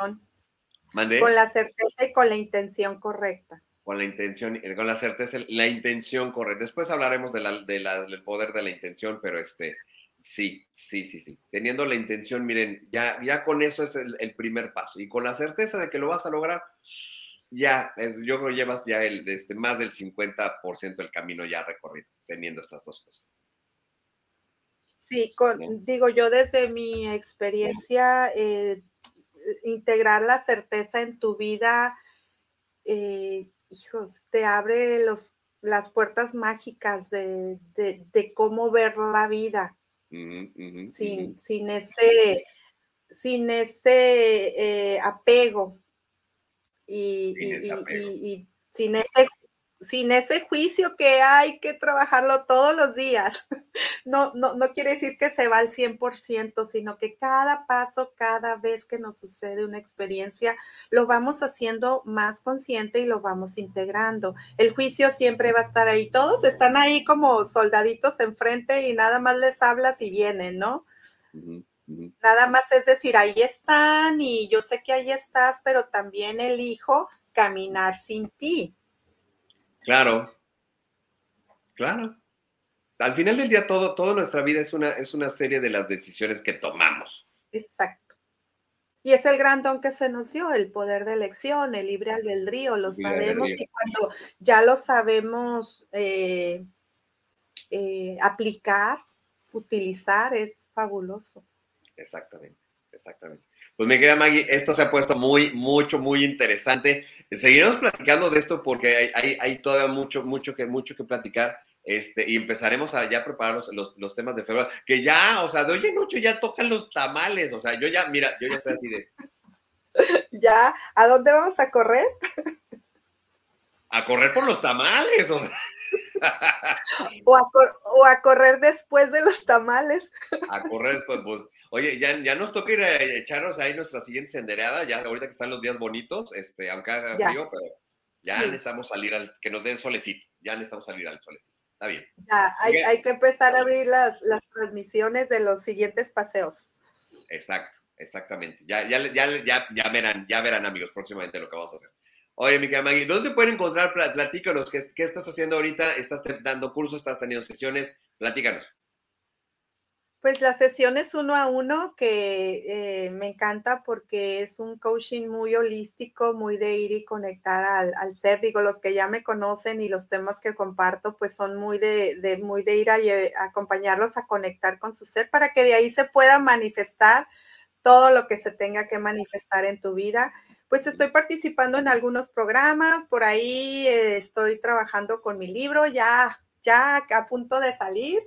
Mande. Con la certeza y con la intención correcta. Con la intención, con la certeza, la intención correcta. Después hablaremos de la, de la, del poder de la intención, pero este, Sí, sí, sí, sí. Teniendo la intención, miren, ya, ya con eso es el, primer paso. Y con la certeza de que lo vas a lograr, ya, yo creo que llevas ya el, este, más del 50% del camino ya recorrido, teniendo estas dos cosas. Sí, digo yo desde mi experiencia, eh, integrar la certeza en tu vida, eh, hijos, te abre los, las puertas mágicas de, de cómo ver la vida. Sin, sin, ese, sin ese eh, apego. y, y, sin ese sin ese juicio que hay que trabajarlo todos los días. No, no, no quiere decir que se va al 100%, sino que cada paso, cada vez que nos sucede una experiencia, lo vamos haciendo más consciente y lo vamos integrando. El juicio siempre va a estar ahí. Todos están ahí como soldaditos enfrente y nada más les hablas y vienen, ¿no? Nada más es decir, ahí están y yo sé que ahí estás, pero también elijo caminar sin ti. Claro, claro. Al final del día, todo, toda nuestra vida es una, es una serie de las decisiones que tomamos. Exacto. Y es el gran don que se nos dio, el poder de elección, el libre albedrío, lo sabemos y cuando ya lo sabemos eh, eh, aplicar, utilizar, es fabuloso. Exactamente, exactamente. Pues me queda Maggie, esto se ha puesto muy, mucho, muy interesante. Seguiremos platicando de esto porque hay, hay, todavía mucho, mucho que, mucho que platicar. Este, y empezaremos a ya preparar los, los, temas de febrero, que ya, o sea, de hoy en ocho ya tocan los tamales, o sea, yo ya, mira, yo ya estoy así de... Ya, ¿a dónde vamos a correr? A correr por los tamales, o sea. O a, o a correr después de los tamales. A correr después, pues, Oye, ya, ya nos toca ir a echarnos ahí nuestra siguiente senderada, ya ahorita que están los días bonitos, este, aunque haga frío, pero ya necesitamos salir al, que nos den solecito, ya necesitamos salir al solecito. Está bien. Ya, hay, que empezar a abrir las, transmisiones de los siguientes paseos. Exacto, exactamente. Ya, ya, ya, ya, ya verán, ya verán, amigos, próximamente lo que vamos a hacer. Oye, mi Maggie, ¿dónde pueden encontrar? Platícanos, ¿qué, ¿qué estás haciendo ahorita? ¿Estás dando cursos? ¿Estás teniendo sesiones? Platícanos. Pues las sesiones uno a uno que eh, me encanta porque es un coaching muy holístico, muy de ir y conectar al, ser. Digo, los que ya me conocen y los temas que comparto, pues son muy de, muy de ir a, acompañarlos a conectar con su ser para que de ahí se pueda manifestar todo lo que se tenga que manifestar en tu vida. Pues estoy participando en algunos programas, por ahí eh, estoy trabajando con mi libro, ya ya a punto de salir.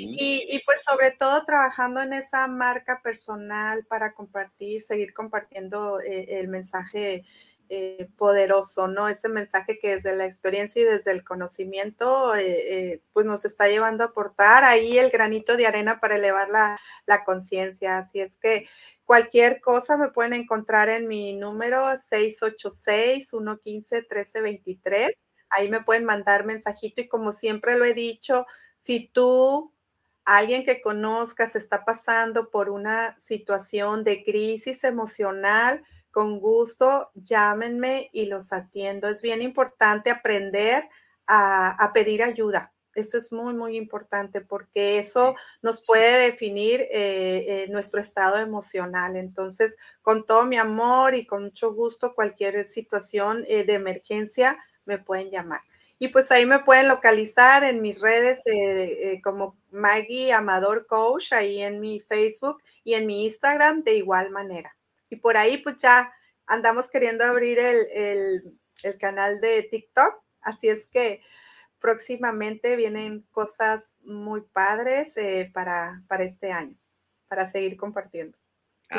y, pues sobre todo trabajando en esa marca personal para compartir, seguir compartiendo eh, el mensaje eh, poderoso, ¿no? Ese mensaje que desde la experiencia y desde el conocimiento, eh, pues nos está llevando a aportar ahí el granito de arena para elevar la, la conciencia. Así es que cualquier cosa me pueden encontrar en mi número 686-115-1323 ahí me pueden mandar mensajito y como siempre lo he dicho, si tú, alguien que conozcas, está pasando por una situación de crisis emocional, con gusto llámenme y los atiendo. Es bien importante aprender a, pedir ayuda. Eso es muy, muy importante porque eso nos puede definir eh, eh, nuestro estado emocional. Entonces, con todo mi amor y con mucho gusto, cualquier situación eh, de emergencia, me pueden llamar. Y pues ahí me pueden localizar en mis redes eh, eh, como Maggie Amador Coach, ahí en mi Facebook y en mi Instagram de igual manera. Y por ahí pues ya andamos queriendo abrir el, canal de TikTok. Así es que próximamente vienen cosas muy padres eh, para, para este año, para seguir compartiendo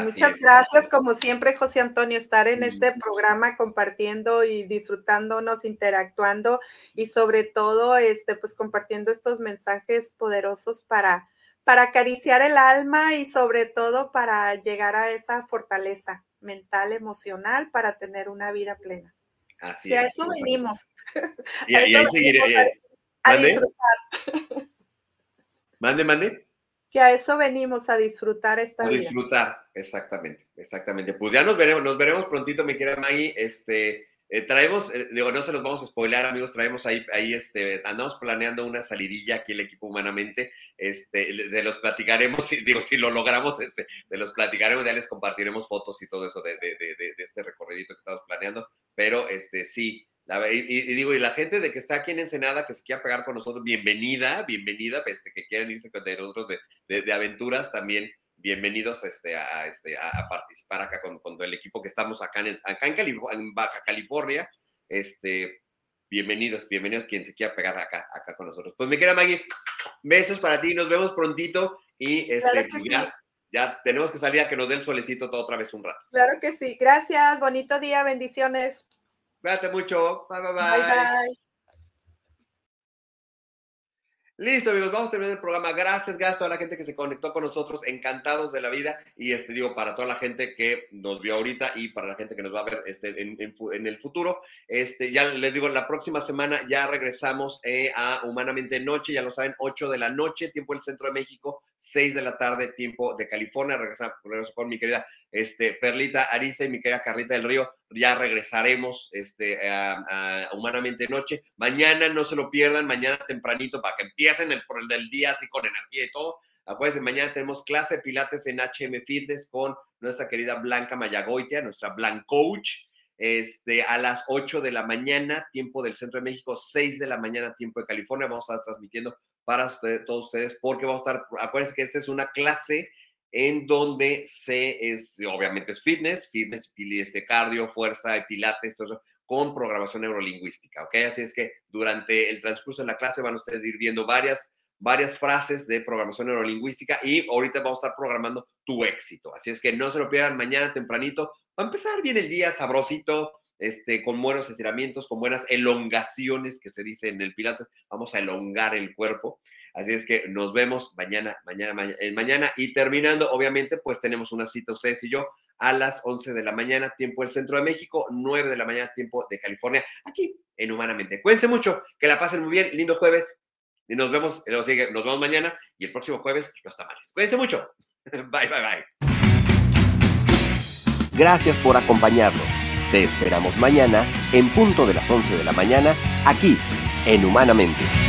muchas gracias, como siempre, José Antonio, estar en este programa compartiendo y disfrutándonos, interactuando y sobre todo, este, pues compartiendo estos mensajes poderosos para, para acariciar el alma y sobre todo para llegar a esa fortaleza mental, emocional, para tener una vida plena. Así y a eso venimos. Y, ahí seguiré. A, disfrutar. Mande, mande que a eso venimos, a disfrutar esta a vida. disfrutar, exactamente, exactamente. Pues ya nos veremos, nos veremos prontito, mi querida Maggie. Este, eh, traemos, eh, digo, no se los vamos a spoiler, amigos, traemos ahí, ahí, este, andamos planeando una salidilla aquí el equipo humanamente, este, se los platicaremos, digo, si lo logramos, este, se los platicaremos, ya les compartiremos fotos y todo eso de, de, de, de este recorridito que estamos planeando, pero, este, sí, y, digo, y la gente de que está aquí en Ensenada, que se quiera pegar con nosotros, bienvenida, bienvenida, este, que quieran irse con nosotros de, de, aventuras, también bienvenidos este, a, este, a, participar acá con, con, el equipo que estamos acá en, acá en, en, Baja California. Este, bienvenidos, bienvenidos quien se quiera pegar acá, acá con nosotros. Pues mi querida Maggie, besos para ti, nos vemos prontito y este, pues ya, ya tenemos que salir a que nos dé el solecito todo otra vez un rato. Claro que sí, gracias, bonito día, bendiciones. Cuídate mucho. Bye, bye, bye. Bye, bye. Listo, amigos, vamos a terminar el programa. Gracias, gracias a toda la gente que se conectó con nosotros, encantados de la vida. Y este digo, para toda la gente que nos vio ahorita y para la gente que nos va a ver este, en, el futuro, este, ya les digo, la próxima semana ya regresamos eh, a Humanamente Noche, ya lo saben, 8 de la noche, tiempo del centro de México, 6 de la tarde, tiempo de California. Regresamos con mi querida este, Perlita Arista y mi querida Carlita del Río. Ya regresaremos este, a, Humanamente Noche. Mañana no se lo pierdan, mañana tempranito para que empiecen el, el día así con energía y todo. Acuérdense, mañana tenemos clase de pilates en HM Fitness con nuestra querida Blanca Mayagoitia, nuestra Blanc Coach. Este, a las 8 de la mañana, tiempo del Centro de México, 6 de la mañana, tiempo de California. Vamos a estar transmitiendo para todos ustedes porque vamos a estar, acuérdense que esta es una clase en donde se, es, obviamente es fitness, fitness, este, cardio, fuerza, pilates, todo eso, con programación neurolingüística, ¿ok? Así es que durante el transcurso de la clase van ustedes a ir viendo varias, varias frases de programación neurolingüística y ahorita vamos a estar programando tu éxito. Así es que no se lo pierdan mañana tempranito. Va a empezar bien el día, sabrosito, este, con buenos estiramientos, con buenas elongaciones que se dice en el Pilates. Vamos a elongar el cuerpo. Así es que nos vemos mañana, mañana, mañana, Y terminando, obviamente, pues tenemos una cita ustedes y yo a las 11 de la mañana, tiempo del Centro de México, 9 de la mañana, tiempo de California, aquí en Humanamente. Cuídense mucho, que la pasen muy bien, lindo jueves. Y nos vemos, nos vemos mañana y el próximo jueves los tamales. Cuídense mucho. Bye, bye, bye. Gracias por acompañarnos. Te esperamos mañana en punto de las 11 de la mañana aquí en Humanamente.